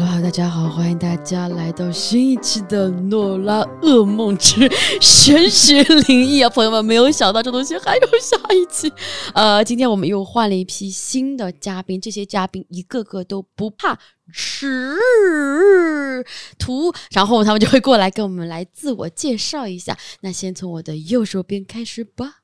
Hello，大家好，欢迎大家来到新一期的《诺拉噩梦之玄学灵异》啊，朋友们，没有想到这东西还有下一期。呃，今天我们又换了一批新的嘉宾，这些嘉宾一个个都不怕吃土，然后他们就会过来跟我们来自我介绍一下。那先从我的右手边开始吧。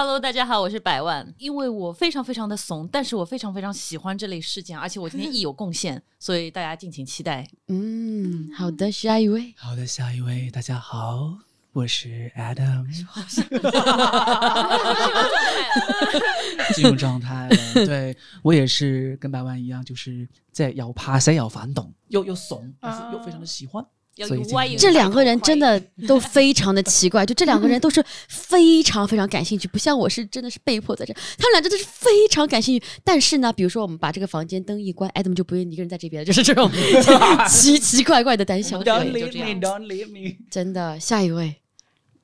Hello，大家好，我是百万。因为我非常非常的怂，但是我非常非常喜欢这类事件，而且我今天亦有贡献，所以大家敬请期待。嗯，好的，下一位。好的，下一位，大家好，我是 Adam，进入状态了。对我也是跟百万一样，就是在要怕死又反动，又又怂，但是又非常的喜欢。这两个人真的都非常的奇怪，就这两个人都是 非常非常感兴趣，不像我是真的是被迫在这，他们俩真的是非常感兴趣。但是呢，比如说我们把这个房间灯一关，Adam 就不愿意一个人在这边了，就是这种 奇奇怪怪的胆小 Don't 鬼。就 leave 这样 me, don't leave me。真的，下一位，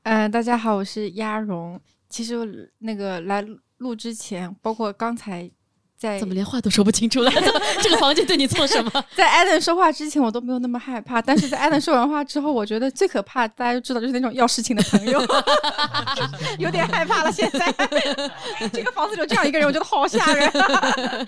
嗯、大家好，我是鸭绒。其实那个来录之前，包括刚才在怎么连话都说不清楚了？这个房间对你做什么？在艾伦说话之前，我都没有那么害怕，但是在艾伦说完话之后，我觉得最可怕，大家都知道，就是那种要事情的朋友，有点害怕了。现在这个房子里有这样一个人，我觉得好吓人、啊。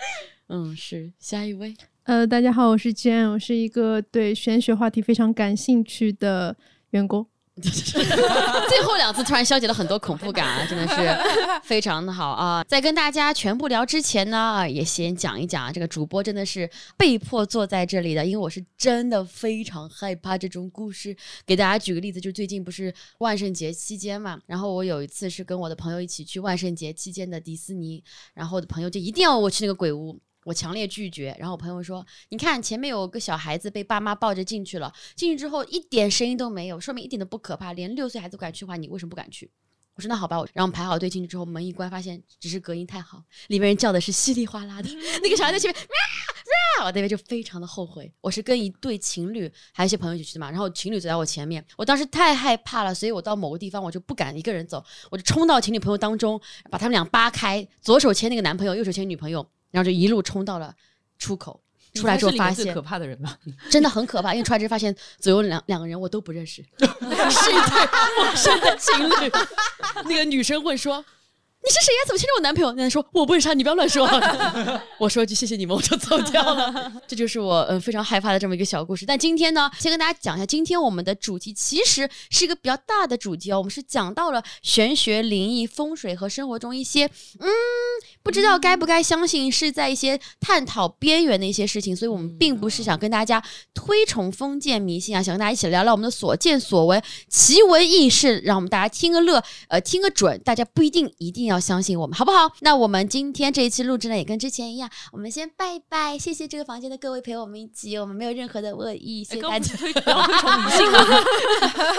嗯，是下一位。呃，大家好，我是 Jane，我是一个对玄学话题非常感兴趣的员工。最后两次突然消解了很多恐怖感啊，真的是非常的好啊！在跟大家全部聊之前呢，啊，也先讲一讲啊，这个主播真的是被迫坐在这里的，因为我是真的非常害怕这种故事。给大家举个例子，就最近不是万圣节期间嘛，然后我有一次是跟我的朋友一起去万圣节期间的迪士尼，然后我的朋友就一定要我去那个鬼屋。我强烈拒绝，然后我朋友说：“你看前面有个小孩子被爸妈抱着进去了，进去之后一点声音都没有，说明一点都不可怕，连六岁孩子都敢去的话，你为什么不敢去？”我说：“那好吧。”我然后排好队进去之后，门一关，发现只是隔音太好，里面人叫的是稀里哗啦的，那个小孩在前面喵喵，我那边就非常的后悔。我是跟一对情侣还有一些朋友一起去的嘛，然后情侣走在我前面，我当时太害怕了，所以我到某个地方我就不敢一个人走，我就冲到情侣朋友当中，把他们俩扒开，左手牵那个男朋友，右手牵女朋友，然后就一路冲到了出口。出来之后发现可怕的人吧？真的很可怕，因为出来之后发现左右两两个人我都不认识，是一对陌生的情侣。那个女生会说：“你是谁呀？怎么牵着我男朋友？”男生说：“我不认识他，你不要乱说。”我说一句谢谢你们，我就走掉了。这就是我呃非常害怕的这么一个小故事。但今天呢，先跟大家讲一下，今天我们的主题其实是一个比较大的主题哦，我们是讲到了玄学、灵异、风水和生活中一些嗯不知道该不该相信，是在一些探讨边缘的一些事情，所以我们并不是想跟大家推崇封建迷信啊，想跟大家一起聊聊我们的所见所闻、奇闻异事，让我们大家听个乐，呃，听个准，大家不一定一定要相信我们，好不好？那我们今天这一期录制呢，也跟之前一样，我们先拜拜，谢谢这个房间的各位陪我们一起，我们没有任何的恶意，谢谢大家，推不要推崇迷信啊！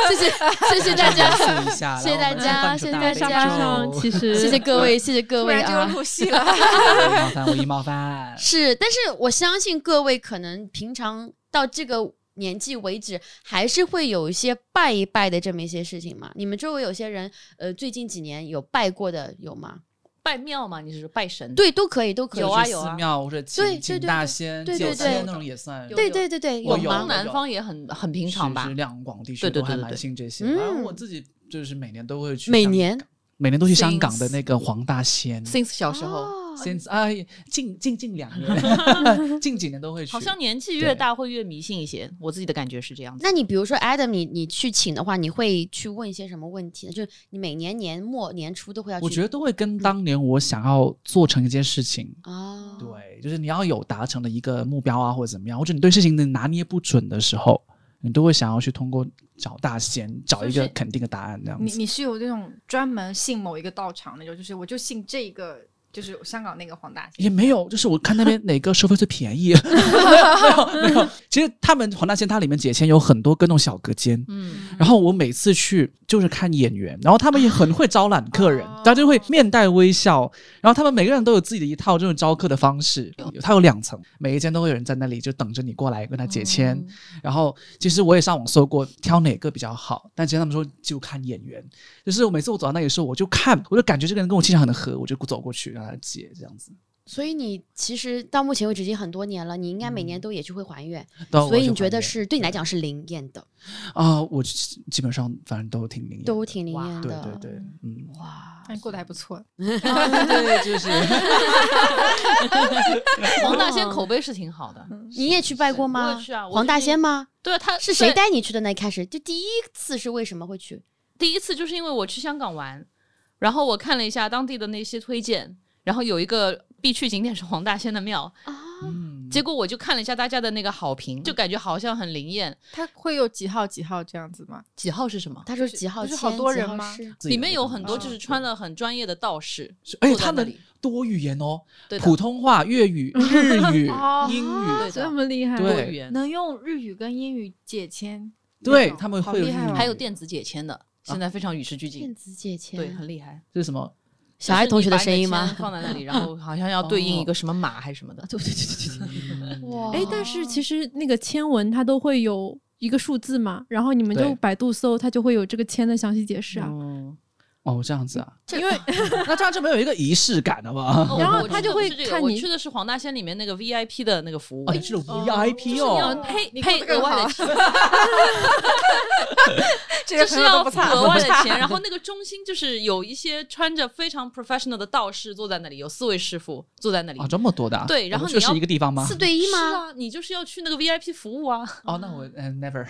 谢谢谢谢大家，谢谢大家谢谢大家。其实谢谢各位，谢谢各位突 冒犯，我一冒犯。是，但是我相信各位可能平常到这个年纪为止，还是会有一些拜一拜的这么一些事情嘛。你们周围有些人，呃，最近几年有拜过的有吗？拜庙嘛，你是说拜神？对，都可以，都可以。就是有啊有啊寺庙或者对请对请对对大仙、对对。九仙对那种也算。对对对对，我？南方也很很平常吧是？两广地区对对都还蛮对对对信这些。嗯反正我自己就是每年都会去，每年每年都去香港的那个黄大仙。since 小时候，哦现哎，近近近两年，近几年都会去。好像年纪越大会越迷信一些，我自己的感觉是这样子。那你比如说 Adam，你你去请的话，你会去问一些什么问题呢？就是你每年年末年初都会要去。我觉得都会跟当年我想要做成一件事情。哦，对，就是你要有达成的一个目标啊，或者怎么样，或者你对事情的拿捏不准的时候，你都会想要去通过找大仙找一个肯定的答案，这样子。你你是有这种专门信某一个道场那种，就是我就信这个，就是香港那个黄大仙。也没有，就是我看那边哪个收费最便宜，没有没有。其实他们黄大仙它里面解签有很多跟那种小隔间，嗯，然后我每次去就是看演员，然后他们也很会招揽客人，哦大家就会面带微笑，然后他们每个人都有自己的一套这种招客的方式，有它有两层，每一间都会有人在那里就等着你过来跟他解签。嗯然后其实我也上网搜过挑哪个比较好，但其实他们说就看演员，就是我每次我走到那里的时候，我就看，我就感觉这个人跟我气场很合，我就走过去让他解这样子。所以你其实到目前为止已经很多年了，你应该每年都也去会还愿，到所以你觉得是对你来讲是灵验的，啊？我基基本上反正都挺灵验的，都挺灵验对的。对对，嗯，哇，那你过得还不错。对，就是 黄大仙口碑是挺好的。你也去拜过吗？去啊我黄大仙吗？对啊，他是谁带你去的？那一开始就第一次是为什么会去？第一次就是因为我去香港玩，然后我看了一下当地的那些推荐，然后有一个必去景点是黄大仙的庙，嗯。结果我就看了一下大家的那个好评，就感觉好像很灵验。他会有几号几号这样子吗？几号是什么？他说几号签？不是好多人吗？里面有很多哦就是穿了很专业的道士，是而且他们多语言哦，普通话、粤语、日语哦、英语，对，这么厉害，多语言，能用日语跟英语解签，对他们厉害哦。会有还有电子解签的，现在非常与时俱进。电，子解签，对，很厉害。这是什么？小爱同学的声音吗？放在那里，然后好像要对应一个什么码还是什么的。对对对对对对，哇哎，但是其实那个签文它都会有一个数字嘛，然后你们就百度搜，它就会有这个签的详细解释啊。嗯，哦，这样子啊，因为 那这样就没有一个仪式感了吧？哦 然后他就会看你去的是黄大仙里面那个 VIP 的那个服务哦，，你去了 VIP 哦，配你过配得更好额外的钱，这就是要付额外的钱，然后那个中心就是有一些穿着非常 professional 的道士坐在那里，有四位师傅坐在那里啊，。这么多的啊？对然后我们去的你要是一个地方吗？四对一吗是？啊，你就是要去那个 VIP 服务啊，哦，那我嗯 never，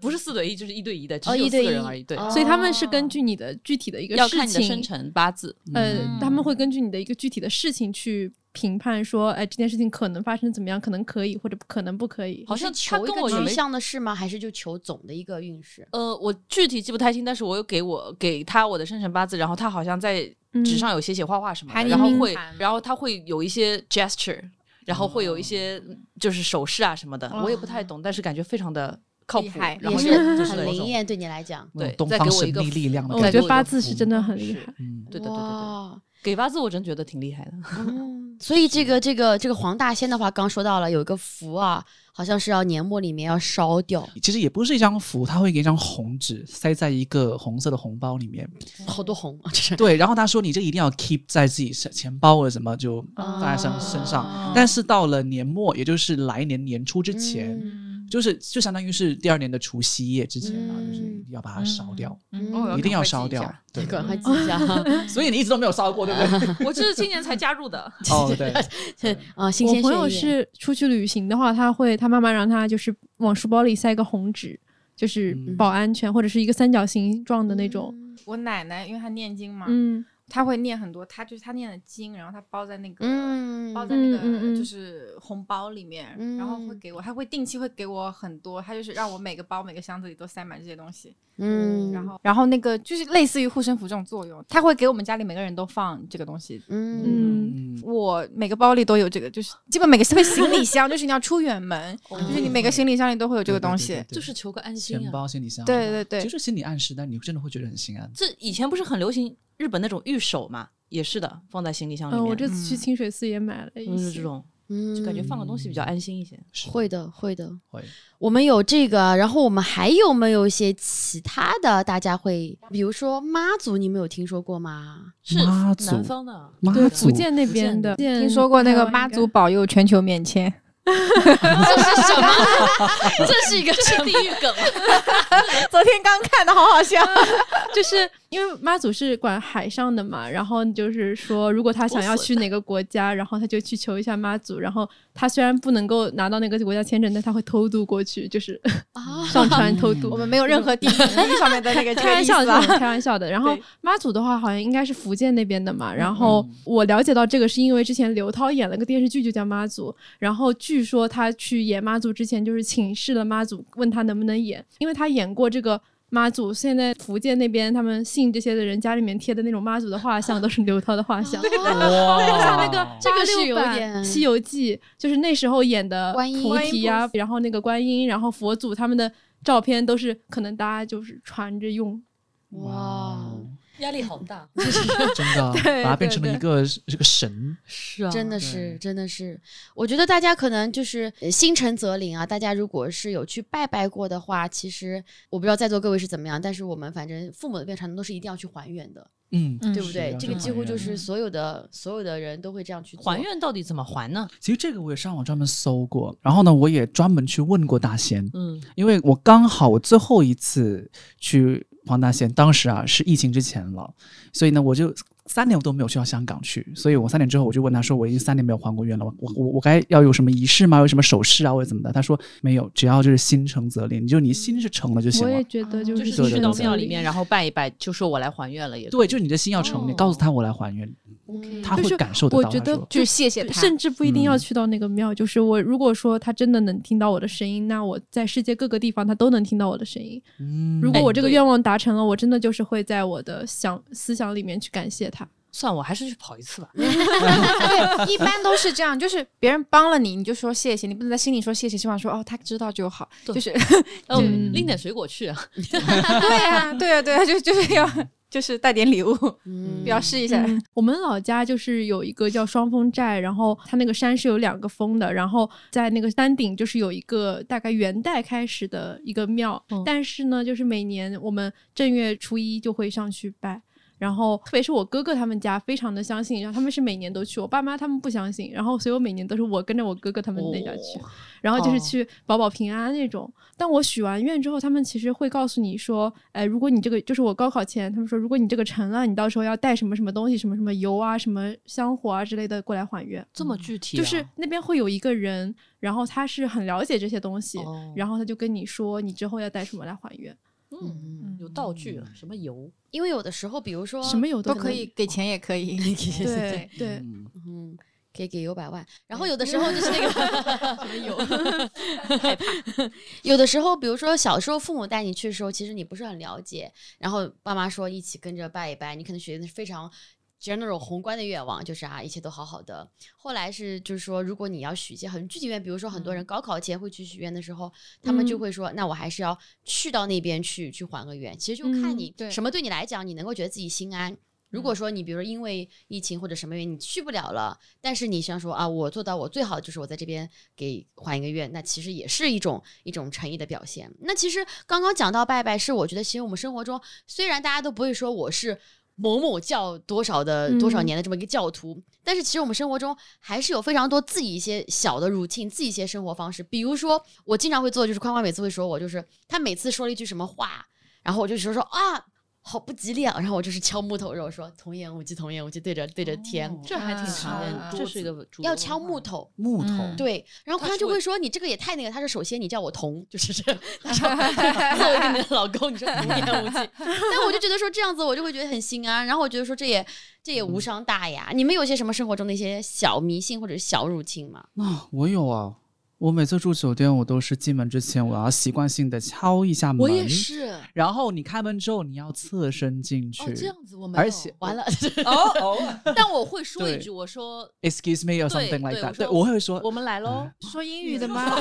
不是四对一就是一对一的，只有一对一四个人而已。对，哦所以他们是根据你的具体的一个事要看你的生，辰八字。呃，嗯他们会根据你的一个具体的事情去评判说，哎，这件事情可能发生怎么样，可能可以或者可能不可以。好像他求一个具跟我也没象的事吗？还是就求总的一个运势？呃，我具体记不太清，但是我有给我给他我的生辰八字，然后他好像在纸上有写写画画什么的，还然后会，然后他会有一些 gesture，然后会有一些就是手势啊什么的，我也不太懂，但是感觉非常的靠谱厉害，也是然后就是很灵验，对你来讲。对东方再给我一个神秘力量的感觉觉得八字是真的很厉害。嗯，对的对对对，哇给八字我真觉得挺厉害的。嗯，所以这个这个这个黄大仙的话，刚说到了有一个符啊，好像是要年末里面要烧掉，其实也不是一张符，他会给一张红纸塞在一个红色的红包里面。好多红啊，这是。对，然后他说你这一定要 keep 在自己身钱包或者什么就放在身身上。但是到了年末，也就是来年年初之前，嗯就是就相当于是第二年的除夕夜之前啊，嗯就是要把它烧掉，嗯一定要烧掉。对，赶快记一下。所以你一直都没有烧过，对不对？我就是今年才加入的，哦，对，啊，新鲜我朋友是出去旅行的话，他会他妈妈让他就是往书包里塞个红纸，就是嗯保安全，或者是一个三角形状的那种。我奶奶因为她念经嘛，嗯，她会念很多，他就是他念的经，然后他包在那个。嗯，包在那个就是红包里面，嗯然后会给我，他会定期会给我很多，他就是让我每个包每个箱子里都塞满这些东西，嗯，然后然后那个就是类似于护身符这种作用，它会给我们家里每个人都放这个东西。嗯嗯，我每个包里都有这个，就是基本每个特别行李箱，就是你要出远门，就是你每个行李箱里都会有这个东西。就是求个安心啊。钱包、行李箱，对对对就是心理暗示，但你真的会觉得很心安。这以前不是很流行日本那种玉手嘛，也是的，放在行李箱里嗯，面。我这次去嗯清水寺也买了一些都是这。种，嗯就感觉放个东西比较安心一些。是会的，会的。会。我们有这个，然后我们还有没有一些其他的？大家会，比如说妈祖，你们有听说过吗？是妈祖南方的，对，妈祖福建那边的，听说过那个妈祖保佑全球免签，这是什么？这是一个是地狱梗。昨天刚看的，好好笑。就是因为妈祖是管海上的嘛，然后就是说，如果他想要去哪个国家，然后他就去求一下妈祖，然后他虽然不能够拿到那个国家签证，但他会偷渡过去，就是 啊上船偷渡。我们没有任何地理 上面的那个开玩笑的，开玩笑的。然后妈祖的话，好像应该是福建那边的嘛。然后我了解到这个，是因为之前刘涛演了个电视剧，就叫《妈祖》。然后据说他去演妈祖之前，就是请示了妈祖，问他能不能演，因为他演过这个。妈祖现在福建那边，他们信这些的人家里面贴的那种妈祖的画像，都是刘涛的画像。哇。像那个这个是86版。有点《西游记》，就是那时候演的菩提啊，然后那个观音，然后佛祖他们的照片都是可能大家就是传着用。哇，压力好大。真的 对把它变成了一个这个神，是啊真的是，真的是，我觉得大家可能就是呃心诚则灵啊。大家如果是有去拜拜过的话，其实我不知道在座各位是怎么样，但是我们反正父母的变传统都是一定要去还原的。嗯，嗯对不对？是这个几乎就是所有的所有的人都会这样去还。愿到底怎么还呢？其实这个我也上网专门搜过，然后呢，我也专门去问过大仙，嗯，因为我刚好我最后一次去黄大仙，当时啊是疫情之前了，所以呢我就三年我都没有去到香港去，所以我三年之后我就问他说我已经三年没有还过愿了，我我我我该要有什么仪式吗？有什么手势啊或者怎么的？他说没有，只要就是心诚则灵，就你心是诚了就行了我也。觉得就就是去到庙里面，然后拜一拜，就说我来还愿了，也对，就是你的心要诚，你告诉他我来还愿，他会感受得到。我觉得就是谢谢他，甚至不一定要嗯去到那个庙，就是我如果说他真的能听到我的声音，那我在世界各个地方他都能听到我的声音。嗯如果我这个愿望达成了，我真的就是会在我的想思想里面去感谢他。算我还是去跑一次吧。对，一般都是这样，就是别人帮了你，你就说谢谢，你不能在心里说谢谢，希望说哦他知道就好，就是哦，嗯拎点水果去啊。对呀、对呀、对呀、就就是要就是带点礼物嗯表示一下。嗯，我们老家就是有一个叫双峰寨，然后它那个山是有两个峰的，然后在那个山顶就是有一个大概元代开始的一个庙，嗯但是呢，就是每年我们正月初一就会上去拜。然后，特别是我哥哥他们家非常的相信，然后他们是每年都去，我爸妈他们不相信，然后所以我每年都是我跟着我哥哥他们那家去，然后就是哦去保保平安那种。但我许完愿之后，他们其实会告诉你说，哎，如果你这个就是我高考前，他们说如果你这个成了，你到时候要带什么什么东西，什么什么油啊、什么香火啊之类的过来还愿。这么具体啊，就是那边会有一个人，然后他是很了解这些东西，哦然后他就跟你说你之后要带什么来还愿，嗯，有道具了，什么油？因为有的时候，比如说什么油都可可以给钱，也可以，对对，嗯嗯，可以给油百万。然后有的时候就是那个 什么油害怕，有的时候，比如说小时候父母带你去的时候，其实你不是很了解，然后爸妈说一起跟着拜一拜，你可能觉得是非常。General 宏观的愿望就是啊，一切都好好的。后来是就是说，如果你要许一些很具体愿，比如说很多人高考前会去许愿的时候，他们就嗯会说，那我还是要去到那边去去还个愿。其实就看嗯你对什么对你来讲，你能够觉得自己心安。如果说你比如说因为疫情或者什么原因你去不了了，但是你想说啊，我做到我最好的就是我在这边给还一个愿，那其实也是一种一种诚意的表现。那其实刚刚讲到拜拜，是我觉得其实我们生活中虽然大家都不会说我是。某某教多少的多少嗯年的这么一个教徒，但是其实我们生活中还是有非常多自己一些小的 routine，自己一些生活方式。比如说，我经常会做的就是宽宽每次会说我，就是他每次说了一句什么话，然后我就说说啊，好不吉利啊，然后我就是敲木头，然后说童言无忌，童言无忌，对着对着天，这还挺常见的啊，这是一个要敲木头。木头，嗯对，然后他就会说你这个也太那个，他说首先你叫我童，就是这，他说作为一个你的老公，你说童言无忌，但我就觉得说这样子我就会觉得很心安，然后我觉得说这也这也无伤大雅。你们有些什么生活中的一些小迷信或者是小入侵吗？啊，我有啊。我每次住酒店，我都是进门之前，我要习惯性的敲一下门。我也是。然后你开门之后，你要侧身进去。哦，这样子我没有，而且完了，哦哦，但我会说一句，我说 Excuse me or something like that。我对，我会说我们来喽。说英语的 吗？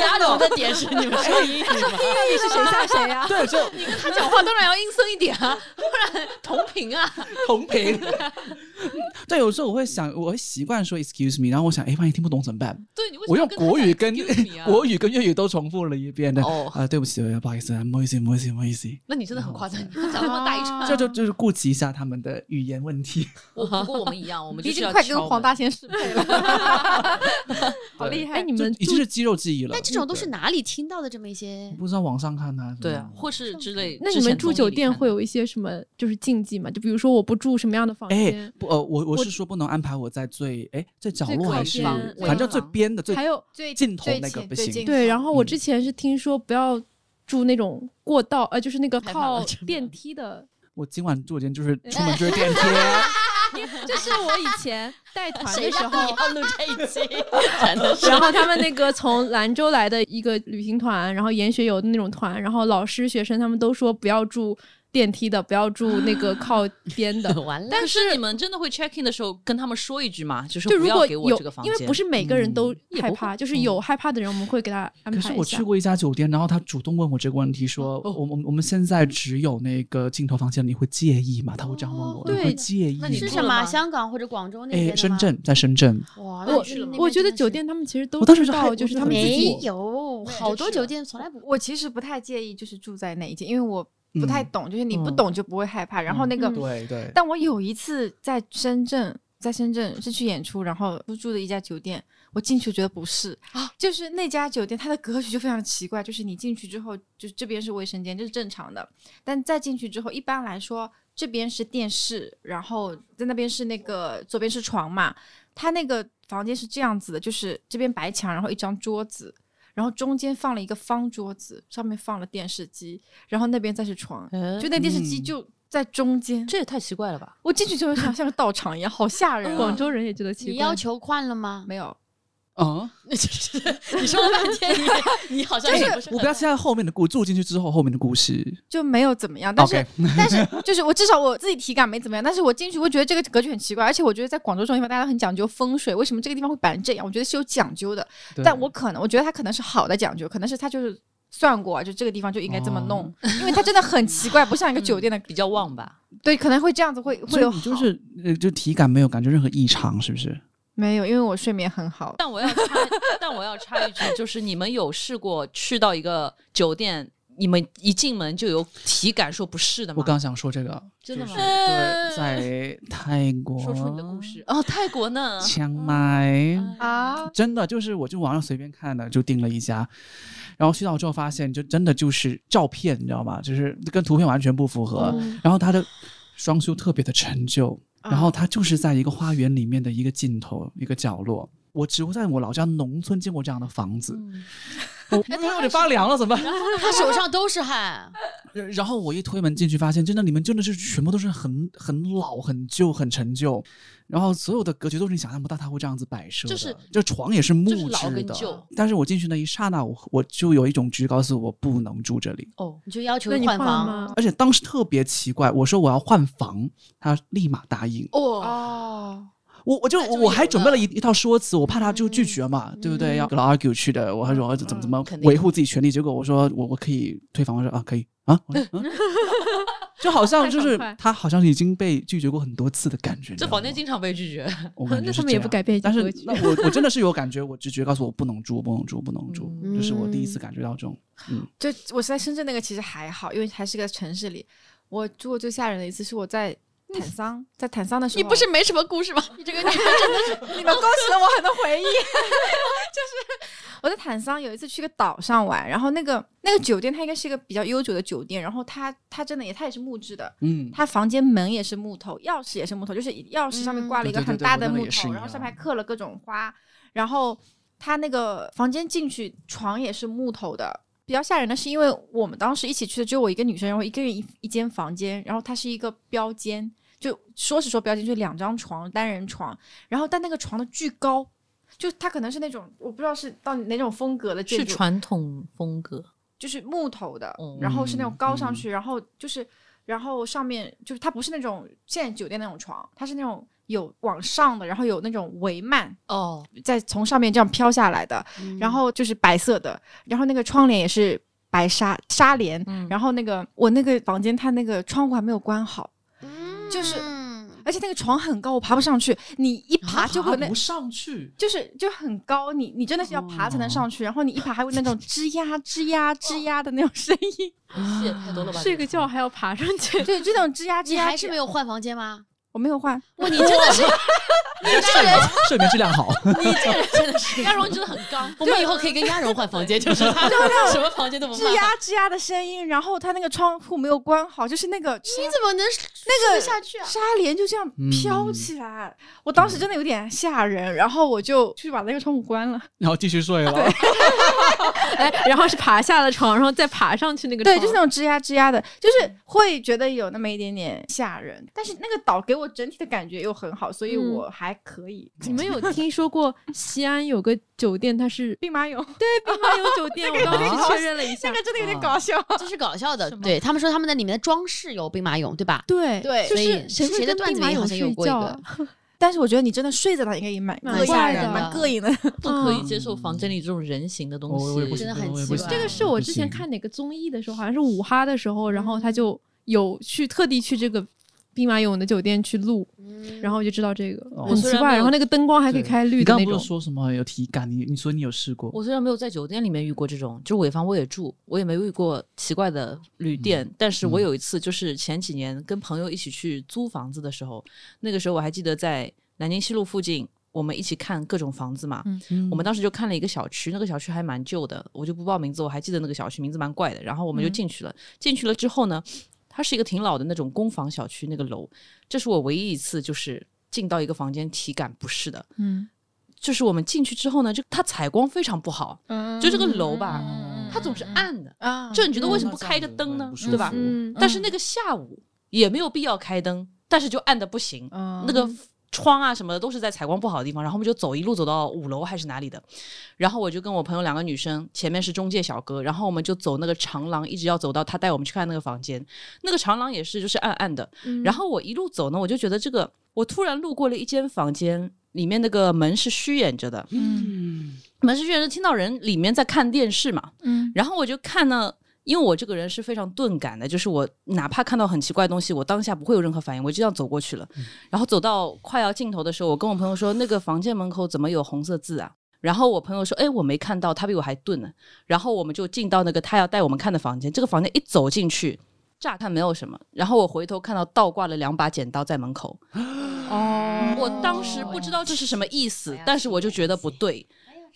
压轴的点是你们说英语吗？英语是谁吓谁呀？对，就你跟他讲话当然要阴森一点啊，不然同频啊。同频。对，有时候我会想，我会习惯说 excuse me，然后我想，哎，万一听不懂怎么办？对，你为什我用么国语跟 啊国语跟粤语都重复了一遍的。哦啊，对不起，不好意思，不好意思，不好意思，不好意思。那你真的很夸张，你讲那么大一串。这 就就是顾及一下他们的语言问题。我不过我们一样，我们就已经快跟黄大仙适配了，好厉害！哎，你们住已经是肌肉记忆了。但这种都是哪里听到的这么一些？不知道网上看的。对啊，或是之类。那你们住酒店会有有一些什么就是禁忌吗？就比如说我不住什么样的房哎间，，不呃，我我是说不能安排我在最哎最角落还是反正最边的最还有最尽头那个不行对，然后我嗯之前是听说不要住那种过道，呃，就是那个靠电梯的。我今晚住酒店就是 出门就是电梯。这是我以前带团的时候，要录这一期？真的是。然后他们那个从兰州来的一个旅行团，然后研学游的那种团，然后老师、学生他们都说不要住电梯的，不要住那个靠边的。完了，但是你们真的会 check in 的时候跟他们说一句吗？就是如果不要给我有这个房，间，因为不是每个人都害怕，就是有害怕的人，我们会给他安可排一下。是我去过一家酒店，然后他主动问我这个问题，说我我我们现在只有那个镜头房间，你会介意吗？他会这样问我，你对会介意那你？是什么？香港或者广州那边深。圳，在深圳，哇，我我觉得酒店他们其实都我当时就是他们自我觉得很己没有好多酒店从来不。我其实不太介意，就是住在哪一间，因为我不太嗯。懂，就是你不嗯。懂就不会害怕。然后那个，嗯对对，但我有一次在深圳，在深圳是去演出，然后入住的一家酒店，我进去觉得不是啊。就是那家酒店它的格局就非常奇怪，就是你进去之后，就是这边是卫生间，这是正常的，但再进去之后，一般来说这边是电视，然后在那边是那个左边是床嘛，它那个房间是这样子的，就是这边白墙，然后一张桌子。然后中间放了一个方桌子，上面放了电视机，然后那边再是床，呃就那电视机嗯就在中间。这也太奇怪了吧？我进去之后像像个道场一样，好吓人、啊。广州人也觉得奇怪。你要求换了吗？没有，啊，你说了半天，你你好像也不是我不要期待后面的故住进去之后后面的故事。就没有怎么样。但是 但是就是我至少我自己体感没怎么样，但是我进去会觉得这个格局很奇怪，而且我觉得在广州这种地方大家都很讲究风水，为什么这个地方会摆成这样？我觉得是有讲究的。但我可能我觉得它可能是好的讲究，可能是他就是算过，就这个地方就应该这么弄，哦因为它真的很奇怪，不像一个酒店的，比较旺吧？对，可能会这样子会会有就是呃，就体感没有感觉任何异常，是不是？没有，因为我睡眠很好。但我要插，但我要插一句，就是你们有试过去到一个酒店，你们一进门就有体感说不是的吗？我刚想说这个，真的吗对，在泰国说出你的故事哦，泰国呢？清迈。啊，真的就是，我就网上随便看的，就订了一家，然后去到之后发现，就真的就是照片，你知道吗？就是跟图片完全不符合。嗯然后它的装修特别的陈旧，然后它就是在一个花园里面的一个尽头，一个角落。我只会在我老家农村见过这样的房子，我我有点发凉了，怎么办？他手上都是汗，然后我一推门进去，发现真的里面真的是全部都是很很老、很旧、很陈旧，然后所有的格局都是你想象不到它会这样子摆设的，就是这床也是木就是老质的跟旧。但是我进去那一刹那，我我就有一种直觉告诉我不能住这里，哦，你就要求换换房。吗？而且当时特别奇怪，我说我要换房，他立马答应。哦，哦，我我就我还准备了一一套说辞，我怕他就拒绝嘛，对不对？要跟他 argue 去的，我还说怎么怎么维护自己权利，结果我说我我可以退房，我说啊可以。啊，我说嗯。就好像就是他好像已经被拒绝过很多次的感觉。这房间经常被拒绝。我感觉那他们也不改变但是那我我真的是有感觉，我直觉告诉我不能住，不能住，不能住，嗯。这是我第一次感觉到这种，嗯，就我是在深圳那个其实还好，因为还是个城市里。我住过最吓人的一次是我在坦桑，在坦桑的时候，你不是没什么故事吗？你这个女人真的是，你们勾起了我很多回忆。就是我在坦桑有一次去个岛上玩，然后那个那个酒店它应该是一个比较悠久的酒店，然后它它真的也它也是木质的，嗯，它房间门也是木头，钥匙也是木头，就是钥匙上面挂了一个很大的木头，然后上面还刻了各种花，然后它那个房间进去床也是木头的。比较吓人的是，因为我们当时一起去的只有我一个女生，然后一个人一一间房间，然后它是一个标间，就说是说标间，就两张床，单人床，然后但那个床的巨高，就它可能是那种我不知道是到底哪种风格的建是筑，传统风格，就是木头的，嗯然后是那种高上嗯去，然后就是，然后上面就是它不是那种现在酒店那种床，它是那种有往上的，然后有那种帷幔哦，再从上面这样飘下来的，然后就是白色的，然后那个窗帘也是白纱纱帘，嗯。然后那个我那个房间它那个窗户还没有关好，就是。嗯而且那个床很高，我爬不上去，你一爬就会有那不上去，就是就很高，你你真的是要爬才能上去，然后你一爬还有那种吱呀吱呀吱呀的那种声音，戏也太多了吧？睡个觉还要爬上去，对，这种吱呀吱呀你呀，还是没有换房间吗？我没有换，哇，你真的是，睡眠睡眠质量好，你这个人真的是。鸭绒真的很刚，我们以后可以跟鸭绒换房间，就是 他什么房间都不吱。呀吱呀的声音，然后他那个窗户没有关好，就是那个你怎么能那个下去啊？纱帘就这样飘起来，我当时真的有点吓人，然后我就去把那个窗户关了。然后继续睡了。哎，然后是爬下了床，然后再爬上去那个对，就是那种吱呀吱呀的，就是会觉得有那么一点点吓人，但是那个岛给我整体的感觉又很好，所以嗯我还可以。你们有听说过西安有个酒店，它是兵马俑，对兵马俑酒店？我刚刚去确认了一下那，个真的有点搞笑。这是搞笑的对他们说他们在里面的装饰有兵马俑，对吧？对对就是所以谁谁的段子里好像有过一个？但是我觉得你真的睡在那应该也蛮蛮吓人，的蛮膈应的。不可以接受房间里这种人形的东西。真的很奇怪这个是我之前看哪个综艺的时候，好像是五哈的时候，然后他就有去特地去这个兵马俑的酒店去录，然后我就知道这个哦很奇怪。然后那个灯光还可以开绿你的那种刚刚不是。说什么有体感？你你说你有试过？我虽然没有在酒店里面遇过这种，就尾房我也住，我也没遇过奇怪的旅店，但是我有一次就是前几年跟朋友一起去租房子的时候，那个时候我还记得在南京西路附近。我们一起看各种房子嘛，嗯我们当时就看了一个小区，那个小区还蛮旧的，我就不报名字，我还记得那个小区名字蛮怪的。然后我们就进去了，进去了之后呢，它是一个挺老的那种公房小区，那个楼，这是我唯一一次就是进到一个房间体感不适的。嗯，就是我们进去之后呢，就它采光非常不好，就这个楼吧，嗯它总是暗的，啊就你觉得为什么不开一个灯呢？对吧？嗯但是那个下午也没有必要开灯，但是就暗的不行，嗯那个窗啊什么的都是在采光不好的地方，然后我们就走一路走到五楼还是哪里的，然后我就跟我朋友两个女生，前面是中介小哥，然后我们就走那个长廊，一直要走到他带我们去看那个房间，那个长廊也是就是暗暗的，然后我一路走呢，我就觉得这个，我突然路过了一间房间，里面那个门是虚掩着的，嗯，门是虚掩着，听到人里面在看电视嘛，嗯。然后我就看呢，因为我这个人是非常钝感的，就是我哪怕看到很奇怪的东西，我当下不会有任何反应，我就这样走过去了。然后走到快要尽头的时候，我跟我朋友说，那个房间门口怎么有红色字啊？然后我朋友说：“哎，我没看到，他比我还钝呢。”然后我们就进到那个他要带我们看的房间。这个房间一走进去，乍看没有什么，然后我回头看到倒挂了两把剪刀在门口。哦我当时不知道这是什么意思，但是我就觉得不对，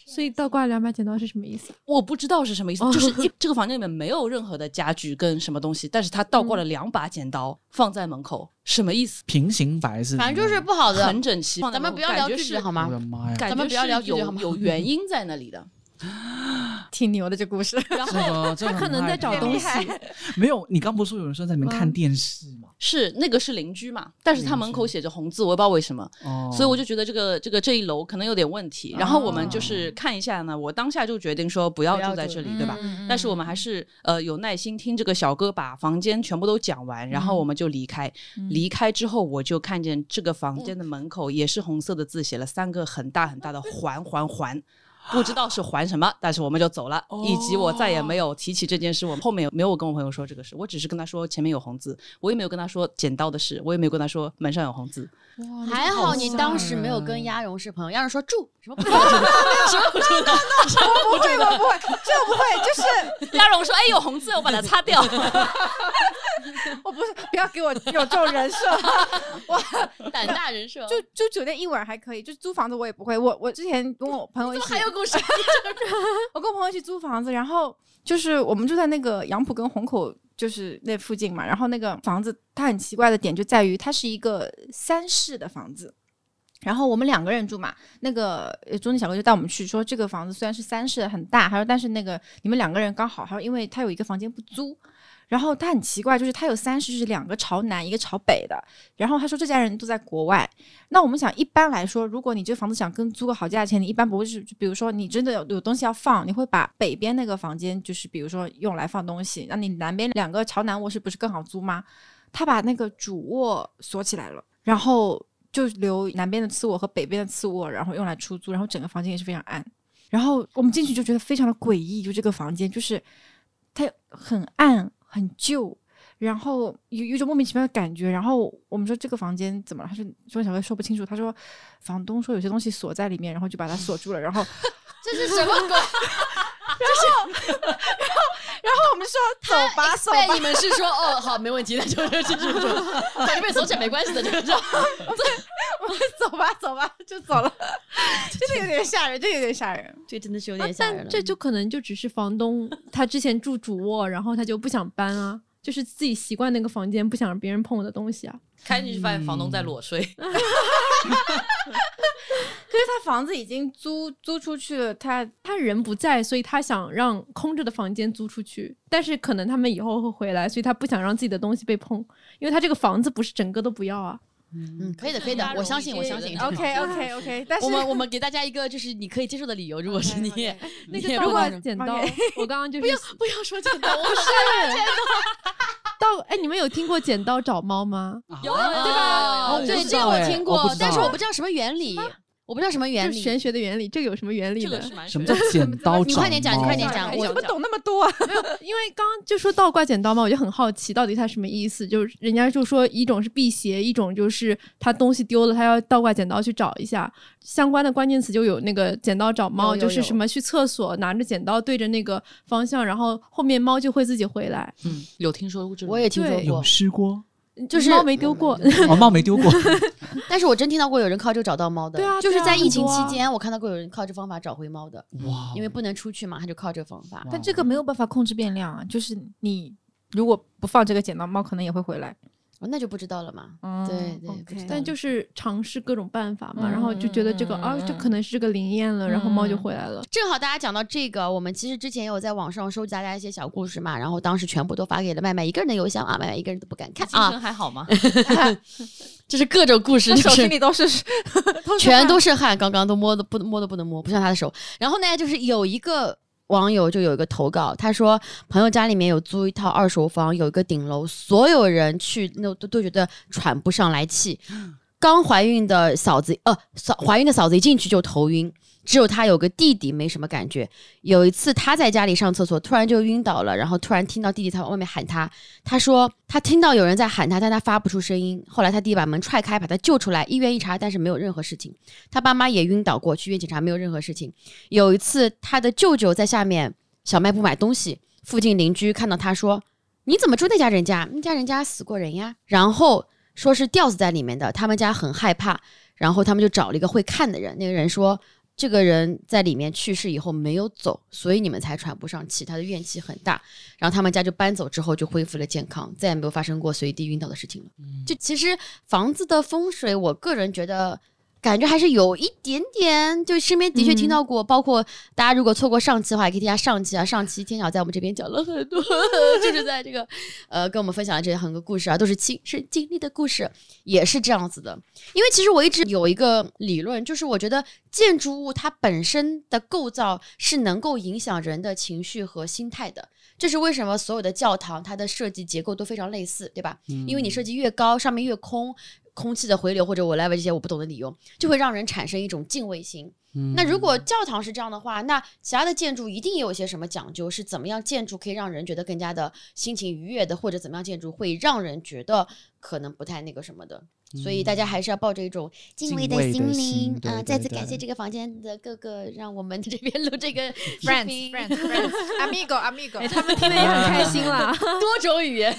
所以倒挂两把剪刀是什么意思？我不知道是什么意思，就是 一这个房间里面没有任何的家具跟什么东西，但是他倒挂了两把剪刀放在门口，什么意思？平行白是，反正就是不好的。很整齐，咱们不要聊具体好我吗？的妈呀！咱们不要聊是具体好吗有有原因在那里的。挺牛的这故事。然后他可能在找东西，没有，你刚不是说有人说在里面看电视吗？是那个是邻居嘛，但是他门口写着红字，我也不知道为什么，哦，所以我就觉得这个这个这一楼可能有点问题。然后我们就是看一下呢，我当下就决定说不要住住在这里，对吧？嗯但是我们还是呃有耐心听这个小哥把房间全部都讲完，然后我们就离开。离开之后，我就看见这个房间的门口也是红色的字，写了三个很大很大的“还还还”。不知道是还什么，但是我们就走了，以及我再也没有提起这件事。我后面没有跟我朋友说这个事，我只是跟他说前面有红字，我也没有跟他说剪刀的事，我也没有跟他说门上有红字。还好你当时没有跟鸭绒是朋友，鸭绒说住什么不住的，什么不住 的，什么不会，我不会，这个不会，就是鸭绒说：“哎，有红字，我把它擦掉。我不是，不要给我有这种人设。我胆大人设，就住酒店一晚还可以，就租房子我也不会。我我之前跟我朋友一起，还有故事，我跟我朋友一起租房子，然后就是我们住在那个杨浦跟虹口就是那附近嘛，然后那个房子它很奇怪的点就在于它是一个三室的房子。然后我们两个人住嘛，那个呃中介小哥就带我们去说，这个房子虽然是三室很大，他说但是那个你们两个人刚好，他说因为他有一个房间不租，然后他很奇怪，就是他有三室是两个朝南，一个朝北的。然后他说这家人都在国外。那我们想，一般来说，如果你这房子想跟租个好价钱，你一般不会是，就比如说你真的有有东西要放，你会把北边那个房间就是比如说用来放东西，那你南边两个朝南卧室不是更好租吗？他把那个主卧锁起来了，然后就留南边的次卧和北边的次卧，然后用来出租，然后整个房间也是非常暗。然后我们进去就觉得非常的诡异，就这个房间就是它很暗很旧，然后有有一种莫名其妙的感觉。然后我们说这个房间怎么了？他说说小哥说不清楚，他说房东说有些东西锁在里面，然后就把它锁住了。然后这是什么鬼？然后 然后我们说走吧走吧。对，，你们是说哦，好，没问题，那就就就就就，反正被锁起来没关系的，这个就我们走吧走吧就走了，真的有点吓人，这有点吓人。这真的是有啊点吓人这就可能就只是房东他之前住主卧，然后他就不想搬啊，就是自己习惯那个房间，不想让别人碰我的东西啊。开进去发现房东在裸睡，可是他房子已经租租出去了，他他人不在，所以他想让空着的房间租出去，但是可能他们以后会回来，所以他不想让自己的东西被碰，因为他这个房子不是整个都不要啊。嗯，可以的，可以的，我相信，我相信。OK OK OK，但是我们我们给大家一个就是你可以接受的理由，如果是 你那个倒挂也不能剪刀我刚刚就是不要不要说剪刀，我不是刀，哎，你们有听过剪刀找猫吗？有对吧对这个我听过，但是我不知道什么原理。我不知道什么原理。就是玄学的原理，这个有什么原理呢？这个什么叫剪刀 你快点讲，你快点讲，我我怎么懂那么多啊？因为刚刚就说倒挂剪刀嘛，我就很好奇到底它什么意思。就是人家就说一种是辟邪，一种就是他东西丢了，他要倒挂剪刀去找一下。相关的关键词就有那个剪刀找猫，有有有就是什么去厕所拿着剪刀对着那个方向，然后后面猫就会自己回来。嗯，有听说过这种，我也听说对有过，试过？就是猫没丢过，哦，猫没丢过。但是我真听到过有人靠这个找到猫的。对啊就是在疫情期间，我看到过有人靠这方法找回猫的，哇，因为不能出去嘛，他就靠这个方法。但这个没有办法控制变量啊，就是你如果不放这个剪刀，猫可能也会回来。哦那就不知道了嘛。嗯对对但就是尝试各种办法嘛，嗯然后就觉得这个啊，这可能是这个灵验了，然后猫就回来了。正好大家讲到这个，我们其实之前也有在网上收集大家一些小故事嘛，然后当时全部都发给了麦麦一个人的邮箱啊，麦麦一个人都不敢看啊，还好吗？就是各种故事，他手心里都是，全都是汗，刚刚都摸的不摸都不能摸，不像他的手。然后呢，就是有一个网友就有一个投稿，他说朋友家里面有租一套二手房，有一个顶楼，所有人去那都都觉得喘不上来气。刚怀孕的嫂子，呃，嫂怀孕的嫂子一进去就头晕，只有他有个弟弟没什么感觉。有一次他在家里上厕所，突然就晕倒了，然后突然听到弟弟在外面喊他，他说他听到有人在喊他，但他发不出声音。后来他弟弟把门踹开，把他救出来，医院一查，但是没有任何事情。他爸妈也晕倒过，去医院检查没有任何事情。有一次，他的舅舅在下面小卖部买东西，附近邻居看到他说：“你怎么住那家人家？那家人家死过人呀。”然后说是吊死在里面的，他们家很害怕，然后他们就找了一个会看的人，那个人说。这个人在里面去世以后没有走，所以你们才喘不上气，他的怨气很大。然后他们家就搬走之后就恢复了健康，再也没有发生过随地晕倒的事情了。就其实房子的风水，我个人觉得感觉还是有一点点，就身边的确听到过，包括大家如果错过上期的话，也可以听下上期啊。上期天晓在我们这边讲了很多，就是在这个呃跟我们分享的这些很多故事啊，都是亲身经历的故事，也是这样子的。因为其实我一直有一个理论，就是我觉得建筑物它本身的构造是能够影响人的情绪和心态的。这是为什么所有的教堂它的设计结构都非常类似，对吧？因为你设计越高，上面越空，空气的回流或者 whatever 这些我不懂的理由，就会让人产生一种敬畏心。那如果教堂是这样的话，那其他的建筑一定也有一些什么讲究，是怎么样建筑可以让人觉得更加的心情愉悦的，或者怎么样建筑会让人觉得可能不太那个什么的。所以大家还是要抱着一种敬畏的心心灵啊、再次感谢这个房间的各个，让我们这边录这个 friends friends friends amigo amigo，哎，他们听得也很开心啦。多种语言，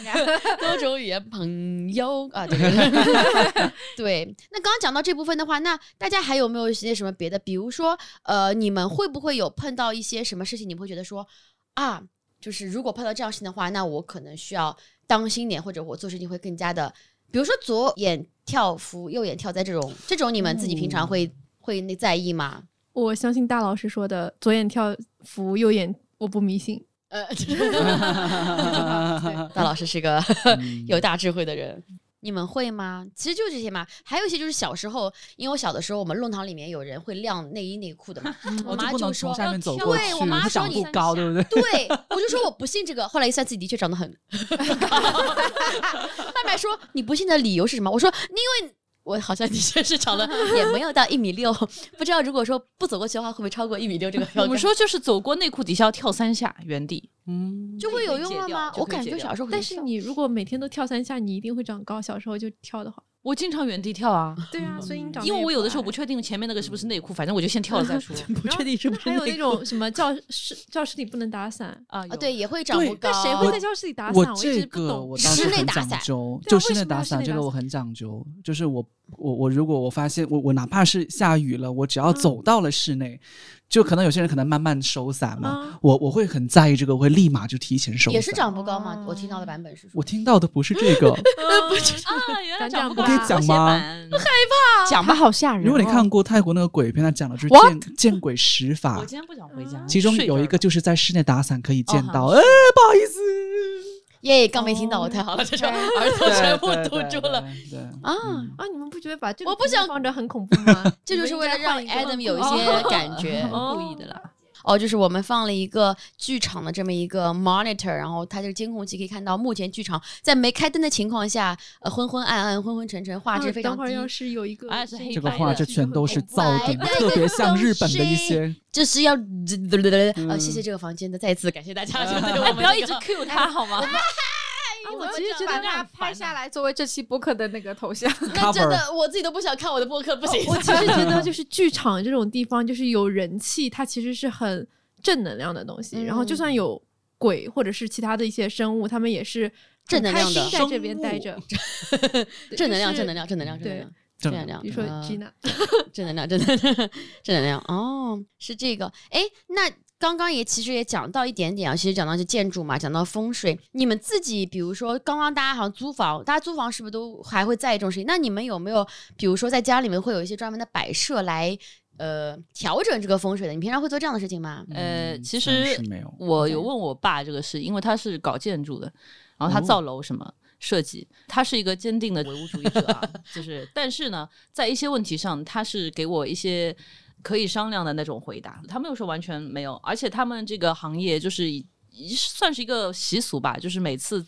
多种语言，朋友啊，对对对对。那刚刚讲到这部分的话，那大家还有没有一些什么别的？比如说，呃，你们会不会有碰到一些什么事情，你们会觉得说啊，就是如果碰到这样事情的话，那我可能需要当心点，或者我做事情会更加的，比如说左眼跳扶，右眼跳在这种这种，你们自己平常会、会那在意吗？我相信大老师说的，左眼跳扶，右眼我不迷信。呃，大老师是个 有大智慧的人。你们会吗？其实就这些嘛，还有一些就是小时候，因为我小的时候，我们弄堂里面有人会晾内衣内裤的嘛，我妈就说从下面走对过去，我妈说你不高，对不对？对，我就说我不信这个。后来一算自己的确长得很高。麦麦说你不信的理由是什么？我说因为我好像的确是长了也没有到一米六，不知道如果说不走过去的话，会不会超过一米六这个标准？我们说就是走过内裤底下要跳三下原地，嗯，就会有用了吗？我感觉小时候但是你如果每天都跳三下，你一定会长高。小时候就跳的话，我经常原地跳啊，对啊，所以你长因为我有的时候不确定前面那个是不是内裤，反正我就先跳了再 说不确定是不是还有那种 什么教室教室里不能打伞，啊。啊，对，也会长不高。那谁会在教室里打我伞？我这个我。倒室是很讲内打伞究，就室内打伞内打伞这个我很讲究，就是我我我如果我发现我我哪怕是下雨了，我只要嗯走到了室内，就可能有些人可能慢慢收伞嘛，啊我我会很在意这个，我会立马就提前收。也是长不高吗？我听到的版本是说。我听到的不是这个，啊，原来长不高我可以讲吗害怕。讲吧，好吓人哦。如果你看过泰国那个鬼片，它讲的就是见见鬼十法我，今天不想回家，其中有一个就是在室内打伞可以见到，哦好。呃，不好意思，耶，刚没听到，我太好了，这种耳朵全部堵住了啊！啊，你们不觉得把这个我不想放着很恐怖吗？这就是为了让 Adam 有一些感觉。故意的啦。哦，就是我们放了一个剧场的这么一个 monitor，然后它这个监控器可以看到目前剧场在没开灯的情况下，呃，昏昏暗暗、昏昏沉沉，画质非常低。啊等会儿要是有一个这个画质全都是 噪点，特别像日本的一些。就是要呃，谢谢这个房间的，再次感谢大家。对我们哎不要一直这个 cue 他好吗？我其实觉得把它拍下来作为这期播客的那个头像。那真的我自己都不想看我的播客，不行。我其实觉得，就是剧 场这种地方，就是有人气，它其实是很正能量的东西。然后就算有鬼或者是其他的一些生物，他们也是正能量的在这边待着。正能量，正能量，正能量，正能量，正能量。比如说呃 Gina，正能量，正能量，正能量。哦，是这个。哎，那刚刚也其实也讲到一点点啊，其实讲到是建筑嘛，讲到风水。你们自己，比如说刚刚大家好像租房，大家租房是不是都还会在意这种事情？那你们有没有，比如说在家里面会有一些专门的摆设来呃调整这个风水的？你平常会做这样的事情吗？呃，嗯其实没有我有问我爸这个事，因为他是搞建筑的，然后他造楼什么。设计，他是一个坚定的唯物主义者啊，就是，但是呢，在一些问题上，他是给我一些可以商量的那种回答，他们有说完全没有，而且他们这个行业就是以算是一个习俗吧，就是每次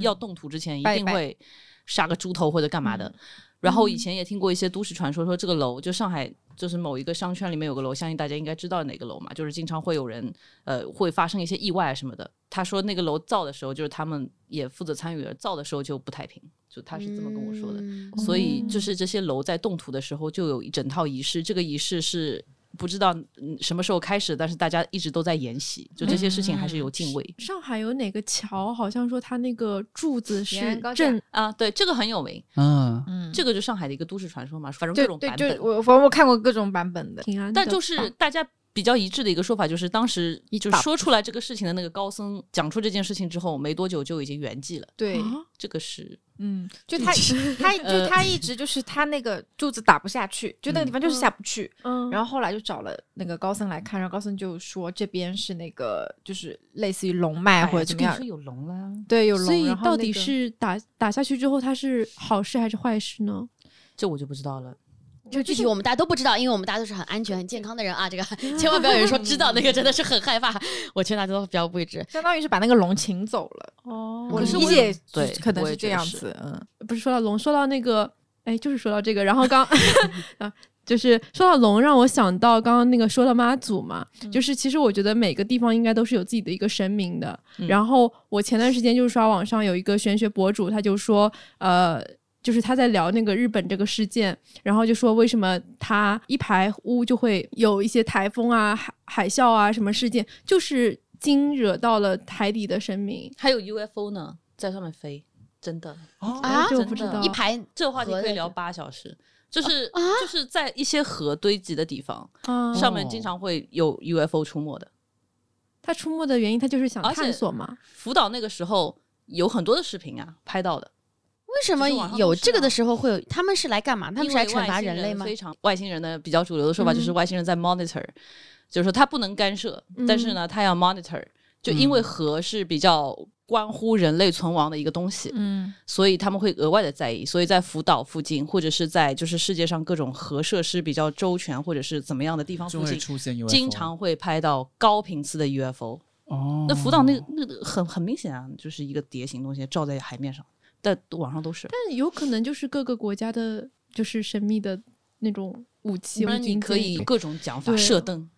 要动土之前一定会杀个猪头或者干嘛的。然后以前也听过一些都市传说，说这个楼就上海就是某一个商圈里面有个楼，相信大家应该知道哪个楼嘛，就是经常会有人呃会发生一些意外什么的。他说那个楼造的时候，就是他们也负责参与了，造的时候就不太平，就他是这么跟我说的。嗯所以就是这些楼在动土的时候就有一整套仪式，这个仪式是不知道嗯什么时候开始，但是大家一直都在演习，就这些事情还是有敬畏。上海有哪个桥？好像说它那个柱子是正啊，对，这个很有名，嗯，嗯，这个就上海的一个都市传说嘛，反正各种版本。就我我我看过各种版本的。平安的但就是大家比较一致的一个说法，就是当时就打说出来这个事情的那个高僧讲出这件事情之后，没多久就已经圆寂了。对，啊这个是嗯，就他 他就他一直就是他那个柱子打不下去，就那个地方就是下不去。嗯，然后后来就找了那个高僧来看，然后高僧就说这边是那个就是类似于龙脉或者怎么样说有龙啦，对，有龙。所以到底那个是打打下去之后，它是好事还是坏事呢？这我就不知道了。这个具体我们大家都不知道，因为我们大家都是很安全、很健康的人啊。这个 千万不要有人说知道那个真的是很害怕，我劝大家都不要未知。相当于是把那个龙请走了。哦我可是我理解对可能是这样子，嗯，不是说到龙，说到那个，哎，就是说到这个，然后刚 啊，就是说到龙，让我想到刚刚那个说到妈祖嘛，就是其实我觉得每个地方应该都是有自己的一个神明的。然后我前段时间就是刷网上有一个玄学博主，他就说，呃。就是他在聊那个日本这个事件，然后就说为什么他一排屋就会有一些台风啊、海海啸啊什么事件，就是惊惹到了海底的神明。还有 UFO 呢，在上面飞，真的。啊真的这我不知道。一排这个话题可以聊八小时。就是就是在一些河堆积的地方，啊，上面经常会有 UFO 出没的。它出没的原因，它就是想探索嘛。福岛那个时候有很多的视频啊，拍到的。为什么有这个的时候会有？他们是来干嘛？他们是来惩罚人类吗？非常外星人的比较主流的说法就是嗯外星人在 monitor，、就是说他不能干涉，但是呢他要 monitor，就因为嗯核是比较关乎人类存亡的一个东西，嗯，所以他们会额外的在意。所以在福岛附近或者是在就是世界上各种核设施比较周全或者是怎么样的地方附近，出现 UFO，经常会拍到高频次的 UFO。哦，那福岛那个那个很很明显啊，就是一个蝶形东西照在海面上，但网上都是。但有可能就是各个国家的，就是神秘的那种武器，不然你可以各种讲法，射灯。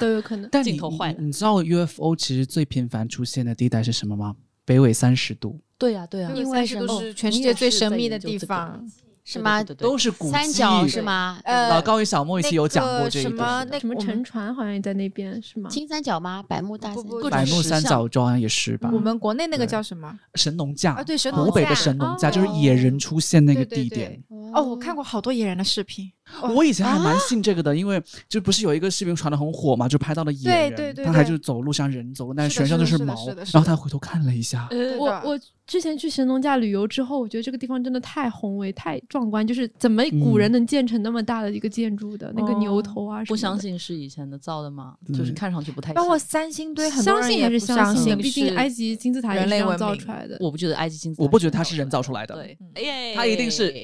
都有可能。但你镜头坏了你你知道 UFO 其实最频繁出现的地带是什么吗？北纬三十度，对呀、对呀、因为因为都什么是全世界最神秘的地方。是吗？对对对都是古迹三角是吗？呃老高与小莫一起有讲过这一那个什么。那什么沉船好像也在那边是吗？金三角吗？百慕大三角不不百慕三角洲好像也是吧？我们国内那个叫什么？神农架啊对神农湖北的架神农架哦就是野人出现那个对对对地点。哦，我看过好多野人的视频。哦我以前还蛮信这个的，因为就不是有一个视频传的很火嘛，就拍到了野人，对对对他还对。就走路像人走路，但是全身上就是毛，然后他回头看了一下，呃我我之前去神农架旅游之后，我觉得这个地方真的太宏伟、太壮观，就是怎么古人能建成那么大的一个建筑的？那个牛头啊，不相。信是以前的造的吗？就是嗯看上去不太包括。三星堆，很多相信。也是相信毕竟埃及金字塔也是人造出来的。我不觉得埃及金字塔，我不觉得它是人造出来的。对，哎它一定是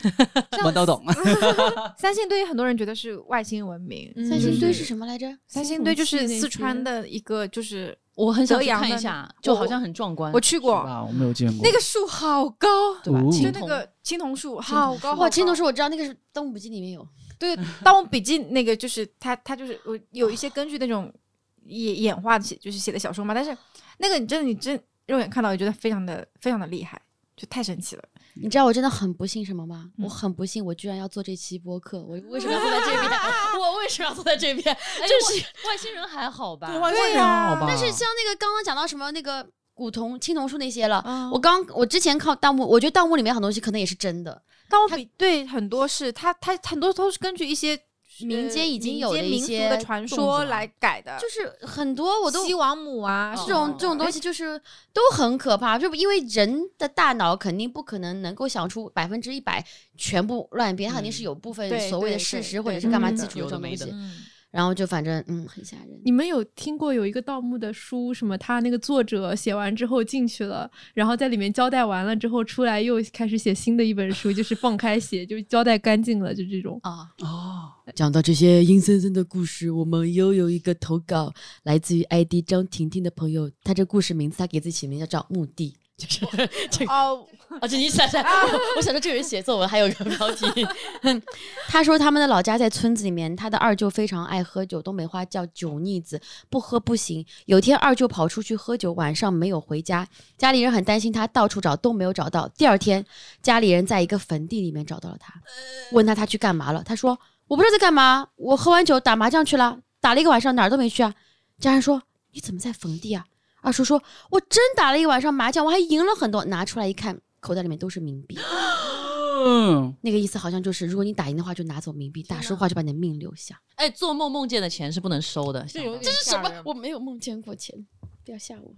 我都懂。三星堆很多人觉得是外星文明，嗯三星堆是什么来着？三星堆就是四川的一个，就是我很想看一下，就好像很壮观。我去过，啊，我没有见过那个树好高，对吧？就那个青铜树好高，哇，青铜树。我知道，那个是《盗墓笔记》里面有。对，《盗墓笔记》那个就是他，他就是我有一些根据那种演演化的写，就是写的小说嘛。但是那个你真的你真肉眼看到，你觉得非常的非常的厉害，就太神奇了。你知道我真的很不幸什么吗？嗯我很不幸，我居然要做这期播客。我为什么要坐在这边？我为什么要坐在这边？就是外星人还好吧？对外星人还好吧？但是像那个刚刚讲到什么那个古铜、青铜树那些了，嗯我刚我之前靠盗墓，我觉得盗墓里面很多东西可能也是真的，盗墓比对很多是它它很多都是根据一些民间已经有的一些的传说来改的，就是很多我都西王母啊这种这种东西。就是都很可怕，就因为人的大脑肯定不可能能够想出百分之一百全部乱编，它肯定是有部分所谓的事实或者是干嘛基础的有的没的这种东西，嗯，然后就反正嗯很吓人。你们有听过有一个盗墓的书，什么他那个作者写完之后进去了，然后在里面交代完了之后出来又开始写新的一本书，就是放开写，就交代干净了，就这种。啊，哦，讲到这些阴森森的故事，我们又有一个投稿，来自于 ID 张婷婷的朋友，他这故事名字他给自己起名叫叫墓地，就是这个哦，哦，这你想想，我我想说这个人写作文还有个标题。他说他们的老家在村子里面，他的二舅非常爱喝酒，东北话叫酒腻子，不喝不行。有天二舅跑出去喝酒，晚上没有回家，家里人很担心他，到处找都没有找到。第二天，家里人在一个坟地里面找到了他，问他他去干嘛了，他说我不知道在干嘛，我喝完酒打麻将去了，打了一个晚上哪儿都没去啊。家人说你怎么在坟地啊？二叔说：“我真打了一晚上麻将，我还赢了很多。拿出来一看，口袋里面都是冥币。嗯，那个意思好像就是，如果你打赢的话，就拿走冥币；打输的话，就把你的命留下。哎，做梦梦见的钱是不能收的，这有这这是什么？我没有梦见过钱，不要吓我。